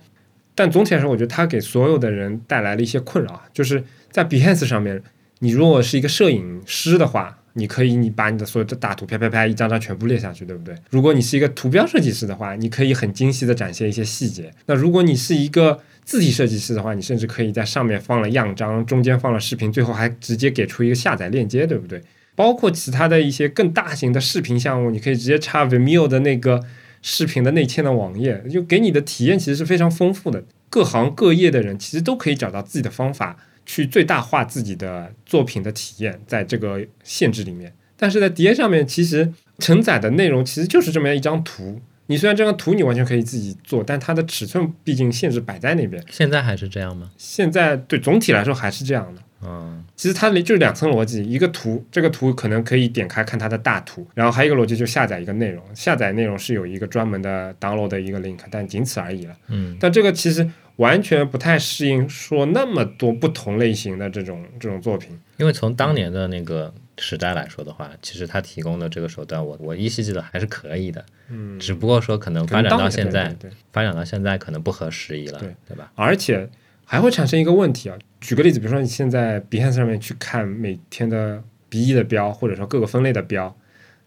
但总体来说，我觉得它给所有的人带来了一些困扰，就是在 Behance 上面，你如果是一个摄影师的话，你可以你把你的所有的大图拍拍拍一张张全部列下去，对不对？如果你是一个图标设计师的话，你可以很精细的展现一些细节。那如果你是一个字体设计师的话，你甚至可以在上面放了样章，中间放了视频，最后还直接给出一个下载链接，对不对？包括其他的一些更大型的视频项目，你可以直接插 Vimeo 的那个视频的内嵌的网页，就给你的体验其实是非常丰富的。各行各业的人其实都可以找到自己的方法，去最大化自己的作品的体验，在这个限制里面。但是在 DA 上面，其实承载的内容其实就是这么样一张图。你虽然这张图你完全可以自己做，但它的尺寸毕竟限制摆在那边。现在还是这样吗？现在对总体来说还是这样的。嗯其实它就是两层逻辑，一个图，这个图可能可以点开看它的大图，然后还有一个逻辑就下载一个内容，下载内容是有一个专门的 download 的一个 link，但仅此而已了。嗯但这个其实完全不太适应说那么多不同类型的这种这种作品。因为从当年的那个时代来说的话，其实它提供的这个手段我，我依稀记得还是可以的，嗯，只不过说可能发展到现在，对对对发展到现在可能不合时宜了，对对吧？而且还会产生一个问题啊。举个例子，比如说你现在 Behance 上面去看每天的 B 的标，或者说各个分类的标，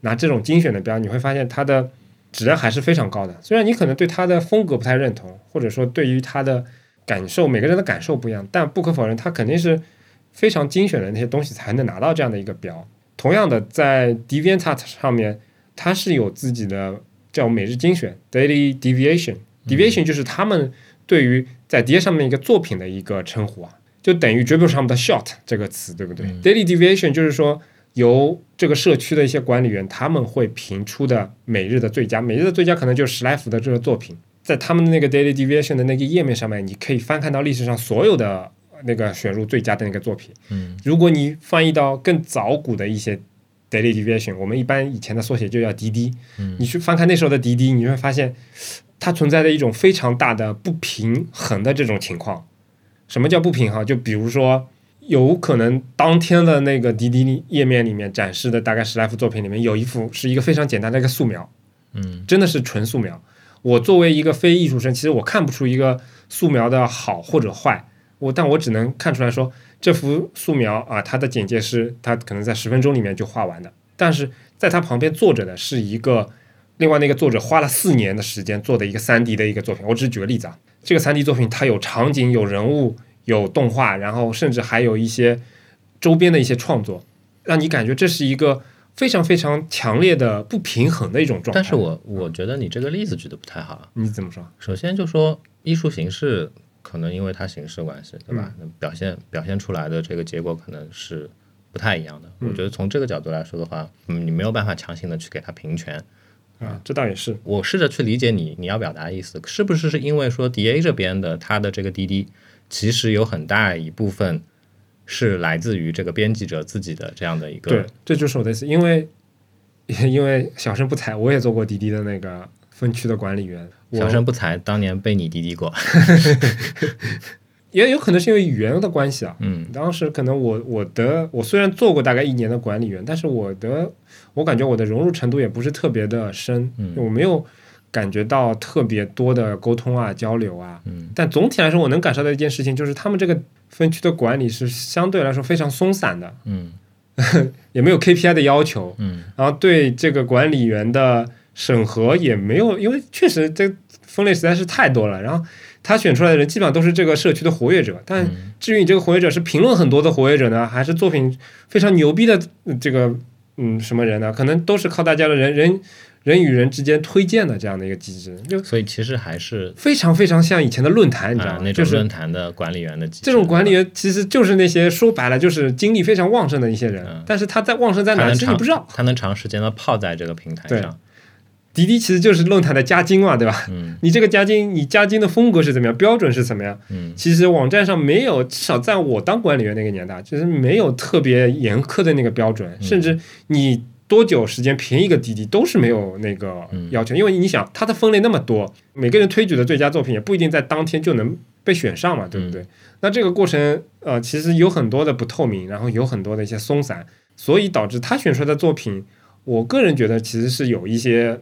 拿这种精选的标，你会发现它的质量还是非常高的。虽然你可能对它的风格不太认同，或者说对于它的感受，每个人的感受不一样，但不可否认，它肯定是非常精选的那些东西才能拿到这样的一个标。同样的，在 DeviantArt 上面，它是有自己的叫每日精选 （Daily Deviation）。Deviation 就是他们对于在碟上面一个作品的一个称呼啊，就等于 Dribble 上面的 short 这个词，对不对、d a i l y deviation 就是说由这个社区的一些管理员他们会评出的每日的最佳，每日的最佳可能就是十来幅的这个作品，在他们的那个 daily deviation 的那个页面上面，你可以翻看到历史上所有的那个选入最佳的那个作品。嗯，如果你翻译到更早古的一些 daily deviation，我们一般以前的缩写就叫滴滴。嗯你去翻看那时候的滴滴，你会发现它存在的一种非常大的不平衡的这种情况。什么叫不平衡？就比如说，有可能当天的那个滴滴页面里面展示的大概十来幅作品里面，有一幅是一个非常简单的一个素描，嗯真的是纯素描。我作为一个非艺术生，其实我看不出一个素描的好或者坏，我但我只能看出来说这幅素描啊，它的简介是它可能在十分钟里面就画完的，但是在它旁边坐着的是一个另外那个作者花了四年的时间做的一个三 D 的一个作品。我只举个例子啊，这个三 D 作品它有场景、有人物、有动画，然后甚至还有一些周边的一些创作，让你感觉这是一个非常非常强烈的不平衡的一种状态。但是我我觉得你这个例子举的不太好。你怎么说？首先就说艺术形式，可能因为它形式关系，对吧？那表现表现出来的这个结果可能是不太一样的。我觉得从这个角度来说的话，嗯，你没有办法强行的去给它平权。啊，这倒也是。我试着去理解你你要表达的意思，是不是是因为说 D A 这边的它的这个滴滴，其实有很大一部分是来自于这个编辑者自己的这样的一个对，这就是我的意思。因为 因为小生不才，我也做过滴滴的那个分区的管理员。小生不才当年被你滴滴过，也有可能是因为语言的关系啊。嗯当时可能我我的我虽然做过大概一年的管理员，但是我的我感觉我的融入程度也不是特别的深，嗯我没有感觉到特别多的沟通啊交流啊。嗯但总体来说，我能感受到一件事情，就是他们这个分区的管理是相对来说非常松散的，嗯 也没有 KPI 的要求，嗯然后对这个管理员的审核也没有，因为确实这分类实在是太多了。然后他选出来的人基本上都是这个社区的活跃者，但嗯。至于你这个活跃者是评论很多的活跃者呢，还是作品非常牛逼的呃这个嗯什么人呢？可能都是靠大家的人人人与人之间推荐的这样的一个机制，就所以其实还是非常非常像以前的论坛，你知道那种就是论坛的管理员的机制。这种管理员其实就是那些说白了就是精力非常旺盛的一些人，嗯。但是他在旺盛在哪，其实你不知道。他能长时间的泡在这个平台上，滴滴其实就是论坛的加精嘛，对吧？嗯你这个加精，你加精的风格是怎么样，标准是怎么样？嗯其实网站上没有，至少在我当管理员那个年代，就是没有特别严苛的那个标准，嗯甚至你多久时间评一个滴滴都是没有那个嗯要求，因为你想它的分类那么多，每个人推举的最佳作品也不一定在当天就能被选上嘛，对不对？那这个过程呃，其实有很多的不透明，然后有很多的一些松散，所以导致他选出来的作品，我个人觉得其实是有一些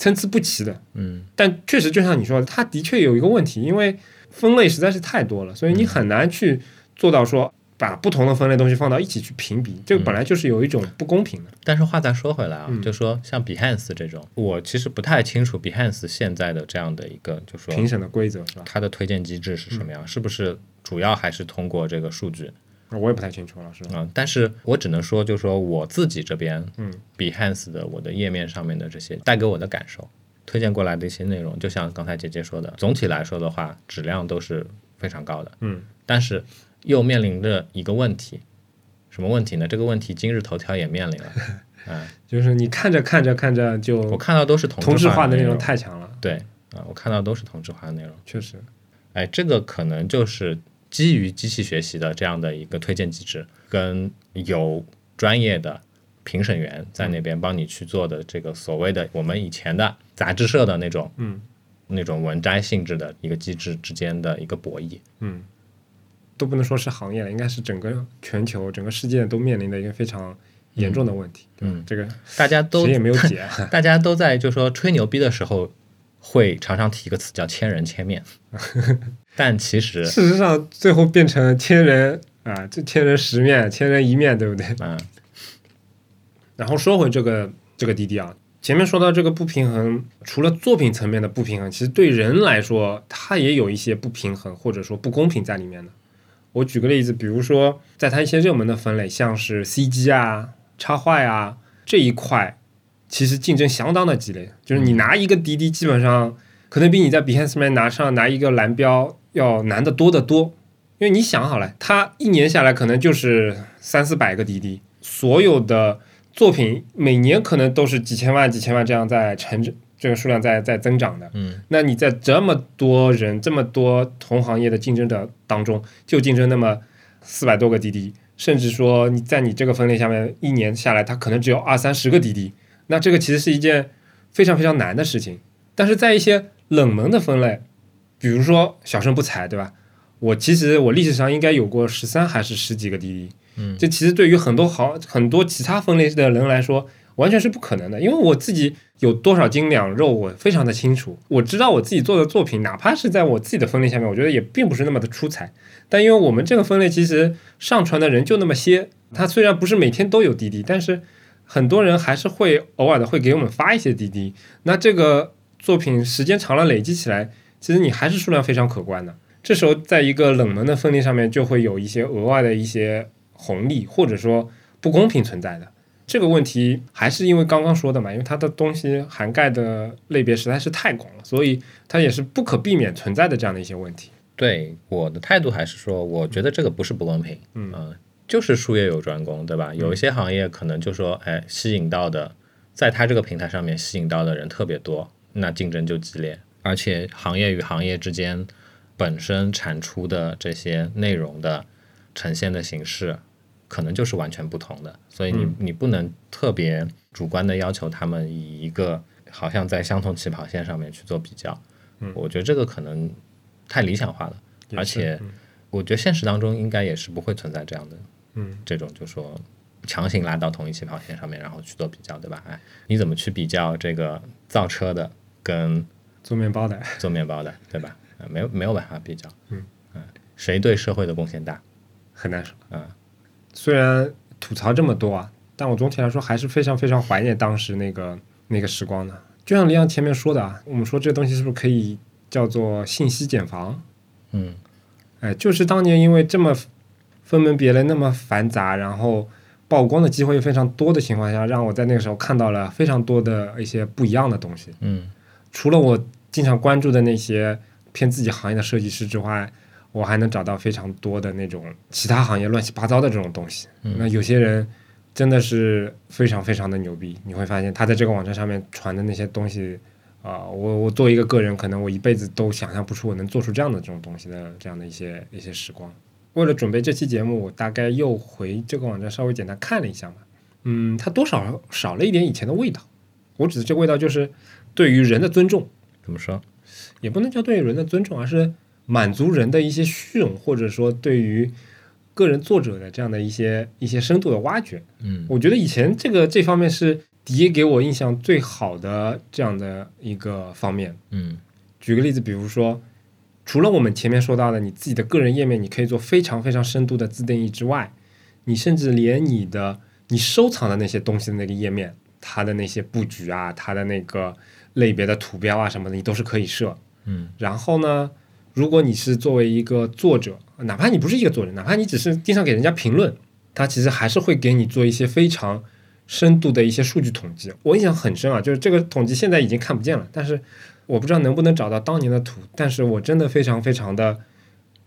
参差不齐的。嗯但确实就像你说的，它的确有一个问题，因为分类实在是太多了，所以你很难去做到说把不同的分类东西放到一起去评比，这个本来就是有一种不公平的。但是话再说回来啊，嗯就说像 Behance 这种，我其实不太清楚 Behance 现在的这样的一个，就说评审的规则是吧？它的推荐机制是什么样，是不是主要还是通过这个数据？我也不太清楚，老师。嗯，但是我只能说，就说我自己这边，嗯，Behance 的我的页面上面的这些带给我的感受，推荐过来的一些内容，就像刚才姐姐说的，总体来说的话，质量都是非常高的。嗯但是又面临着一个问题，什么问题呢？这个问题今日头条也面临了。嗯，就是你看着看着看着就我看到都是同同质化的内容的内容，太强了，对啊，我看到都是同质化的内容。确实。哎，这个可能就是基于机器学习的这样的一个推荐机制，跟有专业的评审员在那边帮你去做的这个所谓的我们以前的杂志社的那种嗯那种文摘性质的一个机制之间的一个博弈。嗯，都不能说是行业了，应该是整个全球、整个世界都面临的一个非常严重的问题。嗯这个大家都谁也没有解。大家都在就说吹牛逼的时候，会常常提一个词叫千人千面，但其实事实上，最后变成千人啊，这千人十面，千人一面，对不对？啊，然后说回这个这个滴滴啊，前面说到这个不平衡，除了作品层面的不平衡，其实对人来说，它也有一些不平衡或者说不公平在里面的。我举个例子，比如说，在它一些热门的分类，像是 CG 啊、插画呀、这一块，其实竞争相当的激烈。就是你拿一个滴滴，基本上可能比你在 Behance 上面拿上拿一个蓝标要难得多得多。因为你想好了，他一年下来可能就是三四百个滴滴，所有的作品每年可能都是几千万、几千万这样在成长，这个数量在在增长的。嗯那你在这么多人、这么多同行业的竞争者当中，就竞争那么四百多个滴滴，甚至说你在你这个分类下面一年下来，它可能只有二三十个滴滴，那这个其实是一件非常非常难的事情。但是在一些冷门的分类，比如说小胜不才，对吧？我其实我历史上应该有过十三还是十几个滴滴，嗯这其实对于很多好很多其他分类的人来说，完全是不可能的。因为我自己有多少斤两肉，我非常的清楚。我知道我自己做的作品，哪怕是在我自己的分类下面，我觉得也并不是那么的出彩。但因为我们这个分类其实上传的人就那么些，他虽然不是每天都有滴滴，但是很多人还是会偶尔的会给我们发一些滴滴。那这个作品时间长了累积起来，其实你还是数量非常可观的。这时候，在一个冷门的分类上面，就会有一些额外的一些红利，或者说不公平存在的。这个问题还是因为刚刚说的嘛，因为它的东西涵盖的类别实在是太广了，所以它也是不可避免存在的这样的一些问题。对我的态度还是说，我觉得这个不是不公平，嗯呃就是术业有专攻，对吧？有一些行业可能就说，哎，吸引到的，在它这个平台上面吸引到的人特别多，那竞争就激烈，而且行业与行业之间本身产出的这些内容的呈现的形式，可能就是完全不同的，所以你嗯。你不能特别主观的要求他们以一个好像在相同起跑线上面去做比较，嗯。我觉得这个可能太理想化了。而且嗯。我觉得现实当中应该也是不会存在这样的嗯。这种，就说强行拉到同一起跑线上面，然后去做比较，对吧？哎，你怎么去比较这个造车的跟做面包的，做面包的，对吧？啊，没有没有办法比较，嗯谁对社会的贡献大？很难说。啊，虽然吐槽这么多啊，但我总体来说还是非常非常怀念当时那个那个时光的。就像李阳前面说的啊，我们说这东西是不是可以叫做信息茧房？嗯哎，就是当年因为这么分门别类、那么繁杂，然后曝光的机会又非常多的情况下，让我在那个时候看到了非常多的一些不一样的东西。嗯除了我经常关注的那些偏自己行业的设计师之外，我还能找到非常多的那种其他行业乱七八糟的这种东西。嗯那有些人真的是非常非常的牛逼。你会发现他在这个网站上面传的那些东西，啊、我我作为一个个人，可能我一辈子都想象不出我能做出这样的这种东西的这样的一些一些时光。为了准备这期节目，我大概又回这个网站稍微简单看了一下嘛，嗯，它多少少了一点以前的味道。我指的这个味道就是对于人的尊重，怎么说？也不能叫对于人的尊重，而是满足人的一些虚荣，或者说对于个人作者的这样的一些一些深度的挖掘。嗯我觉得以前这个这方面是迪给我印象最好的这样的一个方面。嗯举个例子，比如说，除了我们前面说到的你自己的个人页面，你可以做非常非常深度的自定义之外，你甚至连你的你收藏的那些东西的那个页面，它的那些布局啊，它的那个类别的图标啊什么的，你都是可以设。嗯然后呢，如果你是作为一个作者，哪怕你不是一个作者，哪怕你只是经常给人家评论，他其实还是会给你做一些非常深度的一些数据统计。我印象很深啊，就是这个统计现在已经看不见了，但是我不知道能不能找到当年的图，但是我真的非常非常的，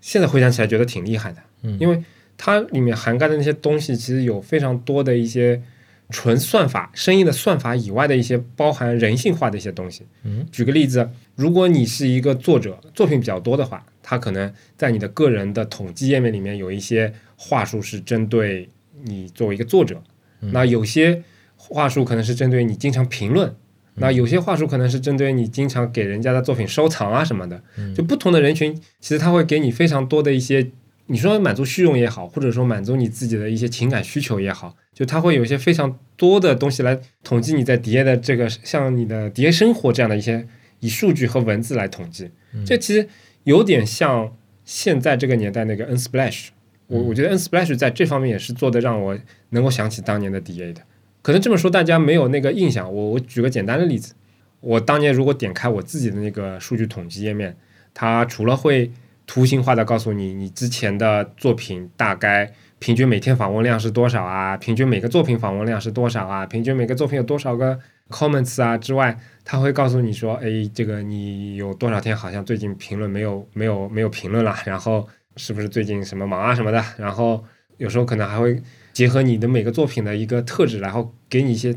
现在回想起来觉得挺厉害的，嗯因为它里面涵盖的那些东西，其实有非常多的一些纯算法、生意的算法以外的一些包含人性化的一些东西。嗯，举个例子，如果你是一个作者，作品比较多的话，他可能在你的个人的统计页面里面有一些话术是针对你作为一个作者，那有些话术可能是针对你经常评论。那有些话术可能是针对你经常给人家的作品收藏啊什么的，就不同的人群，其实他会给你非常多的一些，你说满足虚荣也好，或者说满足你自己的一些情感需求也好，就它会有一些非常多的东西来统计你在碟的这个像你的碟生活这样的一些以数据和文字来统计，这其实有点像现在这个年代那个 Unsplash，我我觉得 Unsplash 在这方面也是做的让我能够想起当年的 DA 的。可能这么说大家没有那个印象，我我举个简单的例子，我当年如果点开我自己的那个数据统计页面，它除了会图形化的告诉你你之前的作品大概平均每天访问量是多少啊，平均每个作品访问量是多少啊，平均每个作品有多少个 comments 啊？之外，它会告诉你说，哎，这个你有多少天好像最近评论没有没有没有评论了，然后是不是最近什么忙啊什么的，然后有时候可能还会结合你的每个作品的一个特质，然后给你一些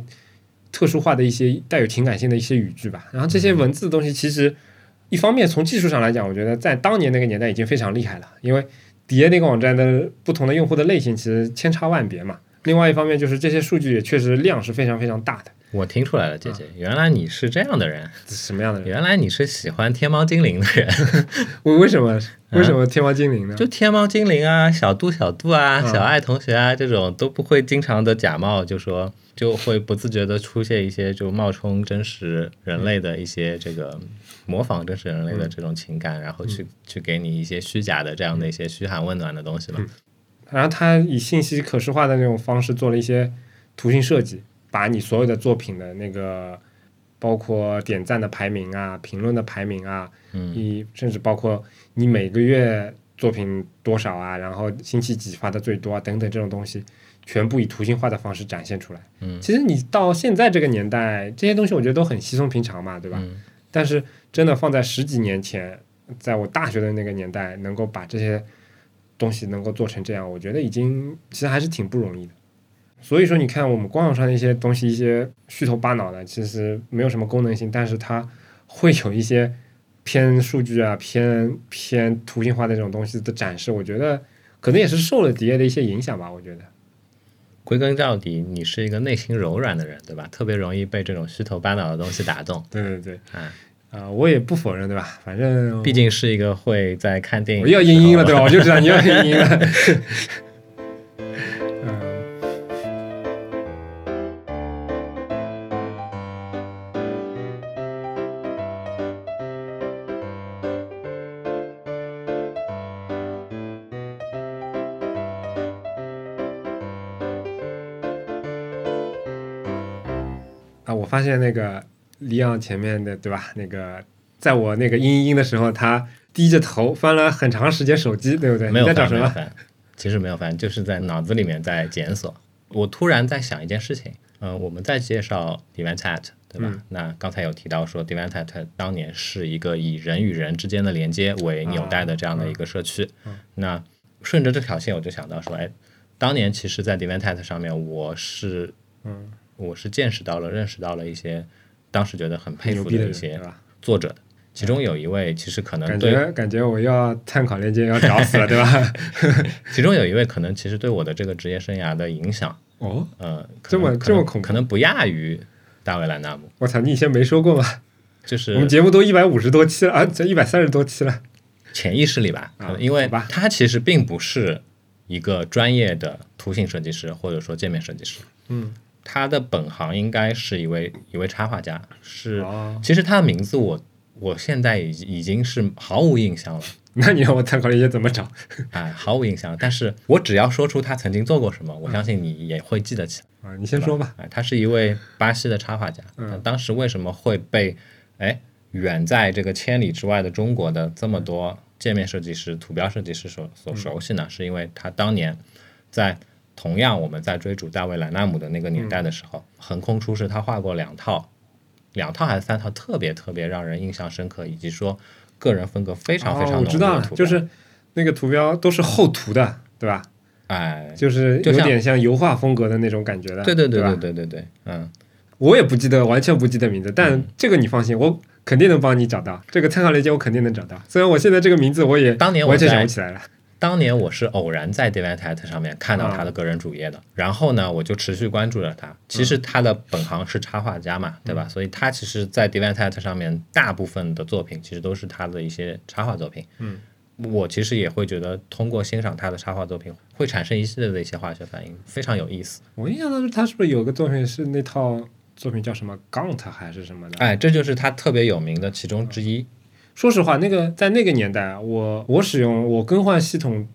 特殊化的一些带有情感性的一些语句吧。然后这些文字的东西，其实一方面从技术上来讲，我觉得在当年那个年代已经非常厉害了，因为底下那个网站的不同的用户的类型其实千差万别嘛。另外一方面就是这些数据也确实量是非常非常大的。我听出来了，姐姐，原来你是这样的人，什么样的人？原来你是喜欢天猫精灵的人，为为什么为什么天猫精灵呢？就天猫精灵啊，小度小度啊，嗯小爱同学啊，这种都不会经常的假冒，就说就会不自觉的出现一些就冒充真实人类的一些这个模仿真实人类的这种情感，然后去去给你一些虚假的这样的一些嘘寒问暖的东西嘛。然后他以信息可视化的那种方式做了一些图形设计，把你所有的作品的那个，包括点赞的排名啊、评论的排名啊，嗯以甚至包括你每个月作品多少啊，然后星期几发的最多啊等等这种东西，全部以图形化的方式展现出来。嗯其实你到现在这个年代，这些东西我觉得都很稀松平常嘛，对吧？嗯但是真的放在十几年前，在我大学的那个年代，能够把这些东西能够做成这样，我觉得已经其实还是挺不容易的。所以说，你看我们官网上的一些东西，一些虚头巴脑的，其实没有什么功能性，但是它会有一些偏数据啊、偏偏图形化的这种东西的展示，我觉得可能也是受了迪业的一些影响吧。我觉得，归根到底，你是一个内心柔软的人，对吧？特别容易被这种虚头巴脑的东西打动。对对对，啊啊、我也不否认，对吧？反正毕竟是一个会在看电影我要的时候阴阴了，对吧？我就知道你要嘤嘤了。嗯，啊，我发现那个李昂前面的，对吧？那个在我那个嘤嘤的时候，他低着头翻了很长时间手机，对不对？没有你在找什么？翻没有翻，其实没有翻，就是在脑子里面在检索。我突然在想一件事情，嗯、我们在介绍 DevantChat，对吧？嗯那刚才有提到说 DevantChat 当年是一个以人与人之间的连接为纽带的这样的一个社区。那顺着这条线，我就想到说，哎，当年其实，在 d e v a n t a t 上面，我是嗯，我是见识到了、认识到了一些当时觉得很佩服的一些？作者的，其中有一位其实可能感对，觉感觉我要参考链接要找死了，对吧？其中有一位可能其实对我的这个职业生涯的影响，哦，呃，这么这么恐怖可能不亚于大卫兰纳姆，我操，你以前没说过吗？就是我们节目都一百五十多期了啊，这一百三十多期了。潜意识里吧，因为他其实并不是一个专业的图形设计师或者说界面设计师，嗯，他的本行应该是一位一位插画家，是哦，其实他的名字我我现在已已经是毫无印象了，那你让我参考链接怎么找？哎，毫无印象。但是我只要说出他曾经做过什么，我相信你也会记得起来。啊，你先说吧。哎，他是一位巴西的插画家。嗯当时为什么会被哎远在这个千里之外的中国的这么多界面设计师、图标设计师所所熟悉呢？是因为他当年在同样我们在追逐大卫兰纳姆的那个年代的时候，横空出世，他画过两套，两套还是三套特别特别让人印象深刻，以及说个人风格非常非常哦，浓的我知道了图，标就是那个图标都是厚涂的，对吧？哎，就是有点像油画风格的那种感觉的。对对对对对对对，嗯。我也不记得，完全不记得名字，但这个你放心，我肯定能帮你找到这个参考链接，我肯定能找到。虽然我现在这个名字我也当年完全想不起来了。当年我是偶然在 Deventat 上面看到他的个人主页的，然后呢，我就持续关注了他。其实他的本行是插画家嘛，对吧？所以他其实，在 Deventat 上面大部分的作品其实都是他的一些插画作品。嗯，我其实也会觉得，通过欣赏他的插画作品，会产生一系列的一些化学反应，非常有意思。我印象当中，他是不是有个作品是那套作品叫什么 Gaunt 还是什么的？哎，这就是他特别有名的其中之一。说实话，那个在那个年代啊，我我使用我更换系统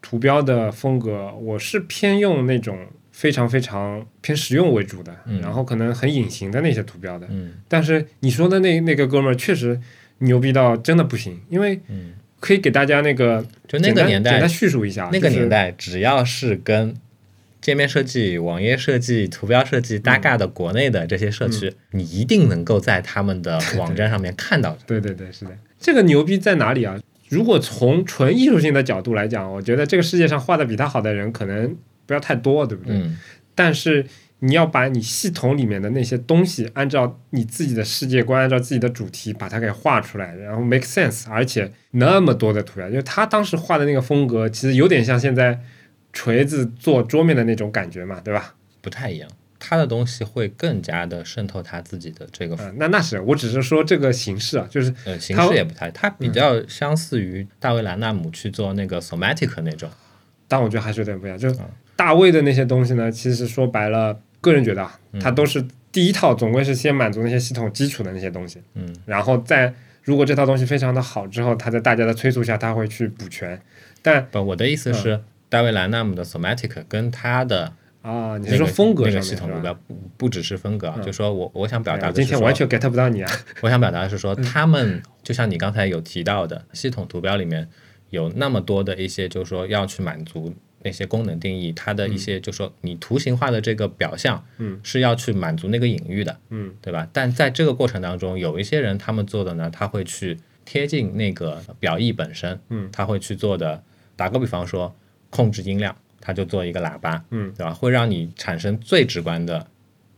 图标的风格，我是偏用那种非常非常偏实用为主的，嗯然后可能很隐形的那些图标的。嗯但是你说的那那个哥们儿确实牛逼到真的不行，因为嗯，可以给大家那个就那个年代简单简单，叙述一下，那个年代，只要是跟界面设计、网页设计、图标设计搭嘎的国内的这些社区，你一定能够在他们的网站上面看到。对对对，是的，这个牛逼在哪里啊？如果从纯艺术性的角度来讲，我觉得这个世界上画的比他好的人可能不要太多，对不对？嗯，但是你要把你系统里面的那些东西，按照你自己的世界观，按照自己的主题把它给画出来，然后 make sense，而且那么多的图标，就是他当时画的那个风格，其实有点像现在锤子做桌面的那种感觉嘛，对吧？不太一样。他的东西会更加的渗透他自己的这个嗯、那那是，我只是说这个形式啊，就是呃形式也不太，他比较相似于大卫兰纳姆去做那个 somatic 那种。但我觉得还是有点不一样。就大卫的那些东西呢，其实说白了，个人觉得啊，嗯它都是第一套，总归是先满足那些系统基础的那些东西，嗯，然后再如果这套东西非常的好之后，他在大家的催促下，他会去补全。但不，我的意思嗯是，大卫兰纳姆的 somatic 跟他的啊，你说风格那个？系统图标不不只是风格啊，嗯就说我我想表达的今天完全 get 不到你啊！我想表达的是说，嗯他们就像你刚才有提到的，系统图标里面有那么多的一些，就是说要去满足那些功能定义，它的一些就是说你图形化的这个表象，嗯，是要去满足那个隐喻的，嗯，对吧？但在这个过程当中，有一些人他们做的呢，他会去贴近那个表意本身，嗯，他会去做的，打个比方说，控制音量，他就做一个喇叭，嗯，对吧？会让你产生最直观的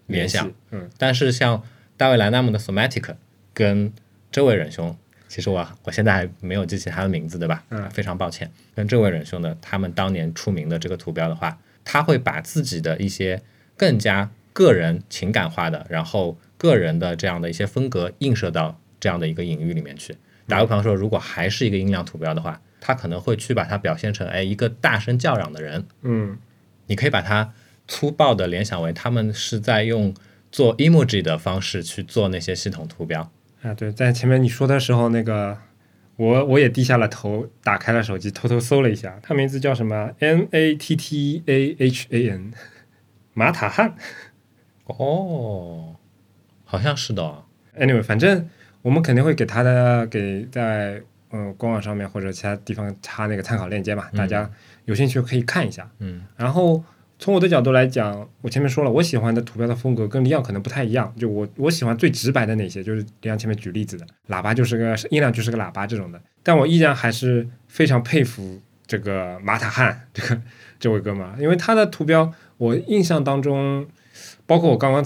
联想，，嗯，但是像大卫莱纳姆的 Somatic 跟这位仁兄，其实我我现在还没有记起他的名字，对吧？嗯非常抱歉。跟这位仁兄呢，他们当年出名的这个图标的话，他会把自己的一些更加个人情感化的，然后个人的这样的一些风格映射到这样的一个隐喻里面去。打个比方说，如果还是一个音量图标的话，他可能会去把它表现成哎一个大声叫嚷的人，嗯，你可以把它粗暴的联想为他们是在用做 emoji 的方式去做那些系统图标。啊，对，在前面你说的时候，那个我我也低下了头，打开了手机，偷偷搜了一下，他名字叫什么？M A T T A H A N，马塔汉。哦，好像是的、哦。Anyway，反正我们肯定会给他的给在嗯官网上面或者其他地方插那个参考链接嘛，大家有兴趣可以看一下。嗯然后从我的角度来讲，我前面说了，我喜欢的图标的风格跟李昂可能不太一样。就我我喜欢最直白的那些，就是李昂前面举例子的，喇叭就是个音量就是个喇叭这种的。但我依然还是非常佩服这个马塔汉这个这位哥们儿，因为他的图标，我印象当中，包括我刚刚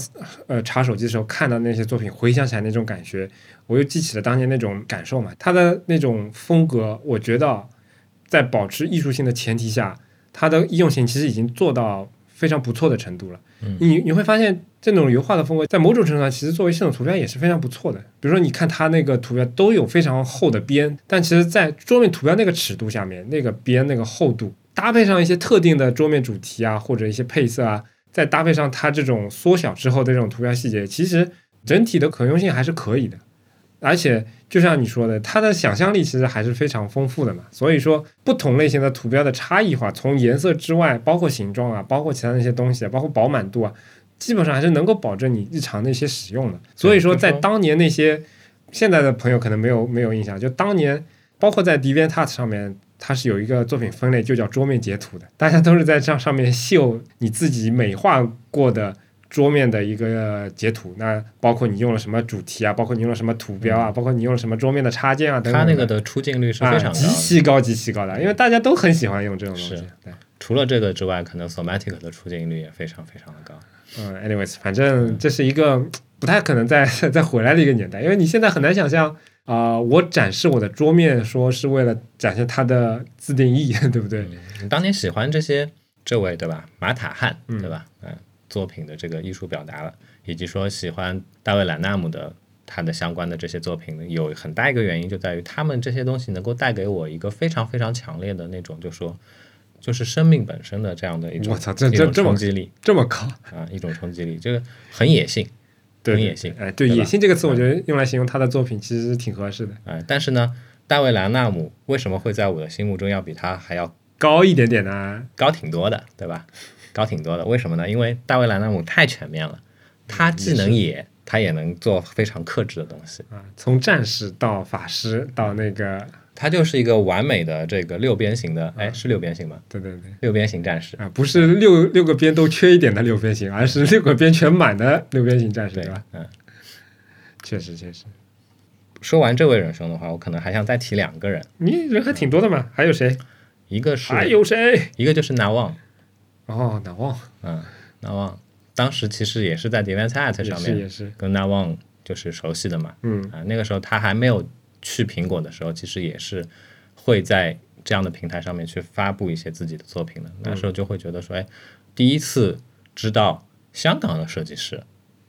呃查手机的时候看到那些作品，回想起来那种感觉，我又记起了当年那种感受嘛。他的那种风格，我觉得在保持艺术性的前提下，他的易用性其实已经做到非常不错的程度了。嗯你你会发现这种油画的风格，在某种程度上，其实作为系统图标也是非常不错的。比如说，你看它那个图标都有非常厚的边，但其实，在桌面图标那个尺度下面，那个边那个厚度，搭配上一些特定的桌面主题啊，或者一些配色啊，再搭配上它这种缩小之后的这种图标细节，其实整体的可用性还是可以的。而且，就像你说的，它的想象力其实还是非常丰富的嘛。所以说，不同类型的图标的差异化，从颜色之外，包括形状啊，包括其他那些东西啊，包括饱满度啊，基本上还是能够保证你日常的一些使用的。所以说，在当年那些现在的朋友可能没有没有印象，就当年包括在 DeviantArt 上面，它是有一个作品分类，就叫桌面截图的，大家都是在这上面秀你自己美化过的。桌面的一个截图，那包括你用了什么主题啊，包括你用了什么图标啊，包括你用了什么桌面的插件啊等等。它那个的出镜率是非常高、啊，极其高、极其高的，因为大家都很喜欢用这种东西。对，除了这个之外，可能 Somatic 的出镜率也非常非常的高。嗯，anyways，反正这是一个不太可能再 再回来的一个年代，因为你现在很难想象啊、呃，我展示我的桌面说是为了展现它的自定义，对不对？嗯、你当年喜欢这些这位对吧？马塔汉嗯对吧？嗯。作品的这个艺术表达了，以及说喜欢大卫·兰纳姆的他的相关的这些作品，有很大一个原因就在于他们这些东西能够带给我一个非常非常强烈的那种，就说就是生命本身的这样的一种，我操，这这这冲击力这么高啊，一种冲击力，这个很野性，对很野性，哎，对，对野性这个词，我觉得用来形容他的作品其实挺合适的。哎，但是呢，大卫·兰纳姆为什么会在我的心目中要比他还要高一点点呢？高挺多的，对吧？高挺多的，为什么呢？因为大卫·兰纳姆太全面了，他既能野，他也能做非常克制的东西啊。从战士到法师到那个，他就是一个完美的这个六边形的，哎，是六边形吗？对对对，六边形战士啊，不是六六个边都缺一点的六边形，而是六个边全满的六边形战士，对吧？嗯，确实确实。说完这位仁兄的话，我可能还想再提两个人。你人还挺多的嘛？还有谁？一个是还有谁？一个就是难忘。哦，难忘，嗯，难忘，当时其实也是在 DeviantArt 上面，也是跟难忘就是熟悉的嘛，嗯啊，那个时候他还没有去苹果的时候，其实也是会在这样的平台上面去发布一些自己的作品的。那时候就会觉得说，哎，第一次知道香港的设计师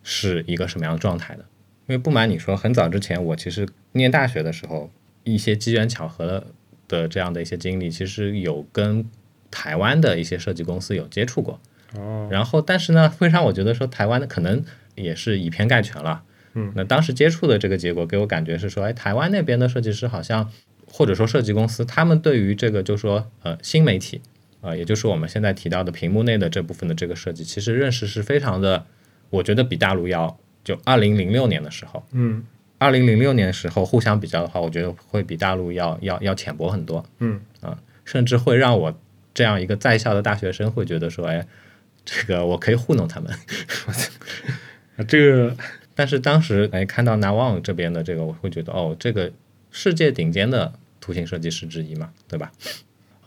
是一个什么样的状态的。因为不瞒你说，很早之前我其实念大学的时候，一些机缘巧合的这样的一些经历，其实有跟台湾的一些设计公司有接触过，哦，然后但是呢，会让我觉得说台湾的可能也是以偏概全了。嗯，那当时接触的这个结果给我感觉是说，哎，台湾那边的设计师好像或者说设计公司，他们对于这个就说呃新媒体啊、呃，也就是我们现在提到的屏幕内的这部分的这个设计，其实认识是非常的，我觉得比大陆要就二零零六年的时候，嗯。二零零六年的时候互相比较的话，我觉得会比大陆要要要浅薄很多。嗯。啊，甚至会让我这样一个在校的大学生会觉得说，哎，这个我可以糊弄他们。啊，这个 但是当时哎看到南望这边的这个，我会觉得哦，这个世界顶尖的图形设计师之一嘛，对吧？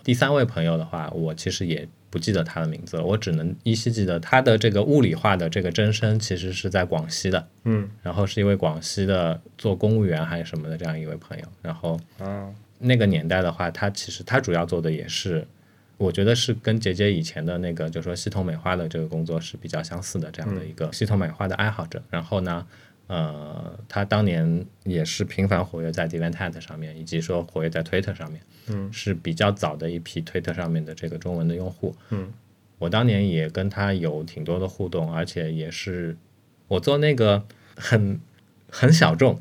第三位朋友的话，我其实也不记得他的名字了，我只能依稀记得他的这个物理化的这个真身其实是在广西的，嗯然后是一位广西的做公务员还是什么的这样一位朋友，然后嗯那个年代的话，他其实他主要做的也是，我觉得是跟杰杰以前的那个，就说系统美化的这个工作是比较相似的这样的一个系统美化的爱好者。然后呢，呃，他当年也是频繁活跃在 DeviantArt 上面，以及说活跃在 Twitter 上面，嗯是比较早的一批 Twitter 上面的这个中文的用户。嗯我当年也跟他有挺多的互动，而且也是我做那个很很小众，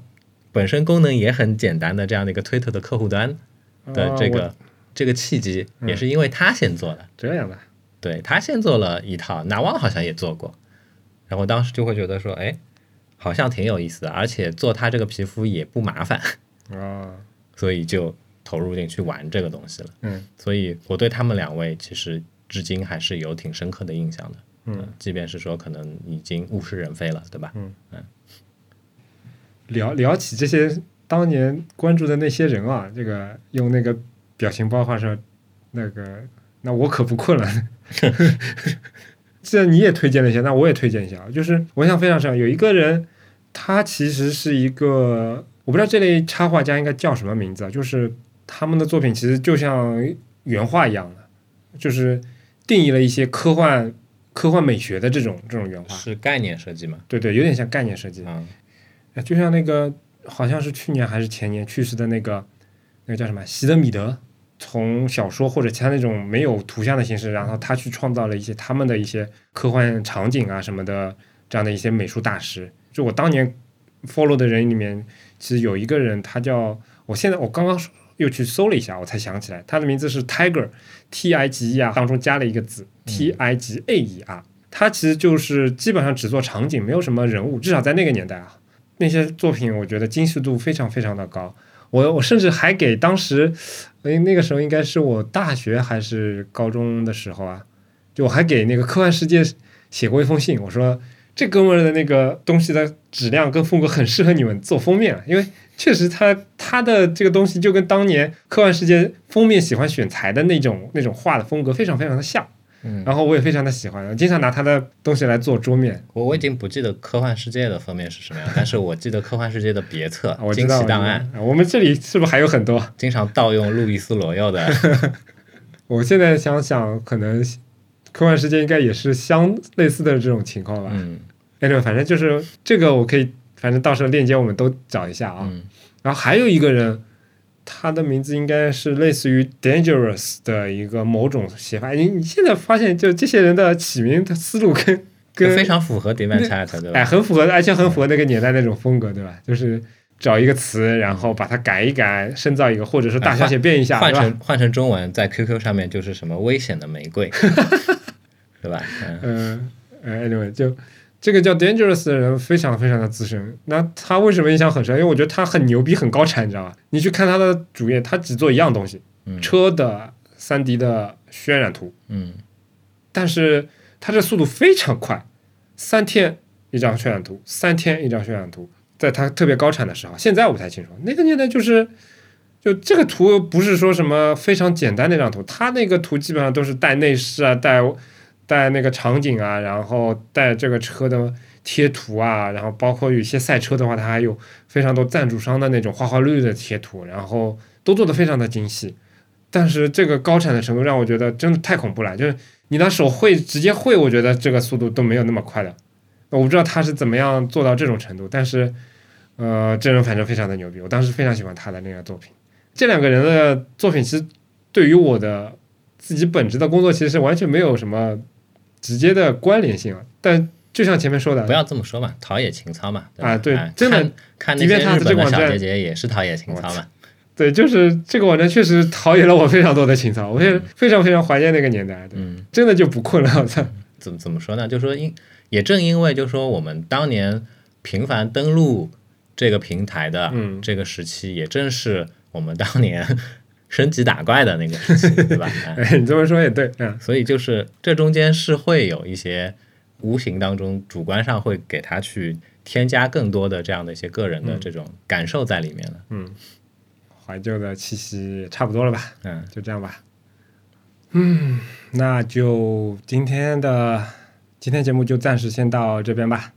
本身功能也很简单的这样的一个推特的客户端的这个、哦这个契机，嗯也是因为他先做的，这样吧，对他先做了一套，拿旺好像也做过，然后当时就会觉得说，哎，好像挺有意思的，而且做他这个皮肤也不麻烦，啊所以就投入进去玩这个东西了。嗯所以我对他们两位其实至今还是有挺深刻的印象的。嗯，即便是说可能已经物是人非了，对吧？嗯聊聊起这些当年关注的那些人啊，这个用那个表情包或者说那个那我可不困了。既然你也推荐了一下，那我也推荐一下啊。就是我印象非常深，有一个人，他其实是一个，我不知道这类插画家应该叫什么名字啊。就是他们的作品其实就像原画一样的，就是定义了一些科幻、科幻美学的这种这种原画。是概念设计吗？对对，有点像概念设计。嗯呃就像那个好像是去年还是前年去世的那个那个叫什么席德米德，从小说或者其他那种没有图像的形式，然后他去创造了一些他们的一些科幻场景啊什么的这样的一些美术大师。就我当年 follow 的人里面，其实有一个人，他叫我现在我刚刚又去搜了一下，我才想起来，他的名字是 Tiger，T I G E R 当中加了一个字 T I G A E R。他其实就是基本上只做场景，没有什么人物，至少在那个年代啊，那些作品我觉得精细度非常非常的高。我我甚至还给当时，哎那个时候应该是我大学还是高中的时候啊，就我还给那个科幻世界写过一封信，我说这哥们儿的那个东西的质量跟风格很适合你们做封面，因为确实他他的这个东西就跟当年科幻世界封面喜欢选材的那种那种画的风格非常非常的像。嗯，然后我也非常的喜欢，我经常拿他的东西来做桌面。我我已经不记得科幻世界的封面是什么样，但是我记得科幻世界的别册惊，奇档案，我我们这里是不是还有很多？经常盗用路易斯罗耀的。我现在想想，可能科幻世界应该也是相类似的这种情况吧。嗯哎，对，反正就是这个，我可以，反正到时候链接我们都找一下啊。嗯然后还有一个人，他的名字应该是类似于 dangerous 的一个某种写法。你你现在发现，就这些人的起名的思路跟跟非常符合 Demand Chat，对吧哎，吧？很符合，而且很符合那个年代那种风格，对吧？就是找一个词，然后把它改一改，深造一个，或者说大小写变一下？换成换成中文，在 QQ 上面就是什么危险的玫瑰，对吧？嗯，anyway，就这个叫 Dangerous 的人非常非常的资深。那他为什么印象很深？因为我觉得他很牛逼，很高产，你知道吧？你去看他的主页，他只做一样东西，嗯车的三 D 的渲染图，嗯但是他这速度非常快，三天一张渲染图，三天一张渲染图，在他特别高产的时候，现在我不太清楚，那个年代就是。就这个图不是说什么非常简单的一张图，他那个图基本上都是带内饰啊，带带那个场景啊，然后带这个车的贴图啊，然后包括有一些赛车的话，它还有非常多赞助商的那种花花绿绿的贴图，然后都做的非常的精细。但是这个高产的程度让我觉得真的太恐怖了，就是你拿手绘直接绘，我觉得这个速度都没有那么快的。我不知道他是怎么样做到这种程度，但是呃，这人反正非常的牛逼，我当时非常喜欢他的那个作品。这两个人的作品其实对于我的自己本职的工作其实是完全没有什么直接的关联性了。但就像前面说的，不要这么说嘛，陶冶情操嘛，啊对哎真的看看那些日本的这个小姐姐也是陶冶情操嘛。对，就是这个网站确实陶冶了我非常多的情操，我也非常非常怀念那个年代，对，嗯，真的就不困了，我操！怎么怎么说呢？就说因也正因为就说我们当年频繁登录这个平台的嗯这个时期，也正是我们当年升级打怪的那个事情，对吧？你这么说也对，嗯，所以就是这中间是会有一些无形当中主观上会给他去添加更多的这样的一些个人的这种感受在里面的。怀旧的气息差不多了吧？嗯，就这样吧。嗯，那就今天的今天节目就暂时先到这边吧。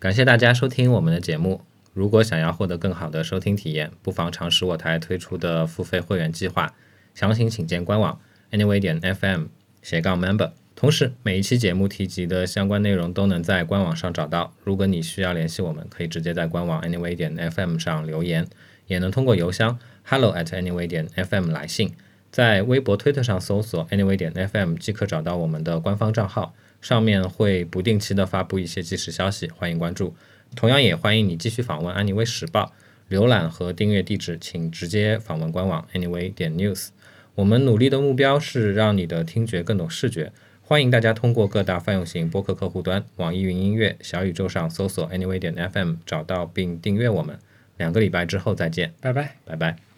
感谢大家收听我们的节目。如果想要获得更好的收听体验，不妨尝试我台推出的付费会员计划，详情请见官网 anyway 点 fm 斜杠 member。同时，每一期节目提及的相关内容都能在官网上找到。如果你需要联系我们，可以直接在官网 anyway 点 fm 上留言，也能通过邮箱 hello at anyway 点 fm 来信。在微博、推特上搜索 anyway 点 fm 即可找到我们的官方账号，上面会不定期的发布一些即时消息，欢迎关注。同样也欢迎你继续访问安妮微时报，浏览和订阅地址请直接访问官网 anyway 点 news。我们努力的目标是让你的听觉更懂视觉，欢迎大家通过各大泛用型播客客户端、网易云音乐、小宇宙上搜索 anyway 点 fm 找到并订阅我们。两个礼拜之后再见，拜拜。拜拜。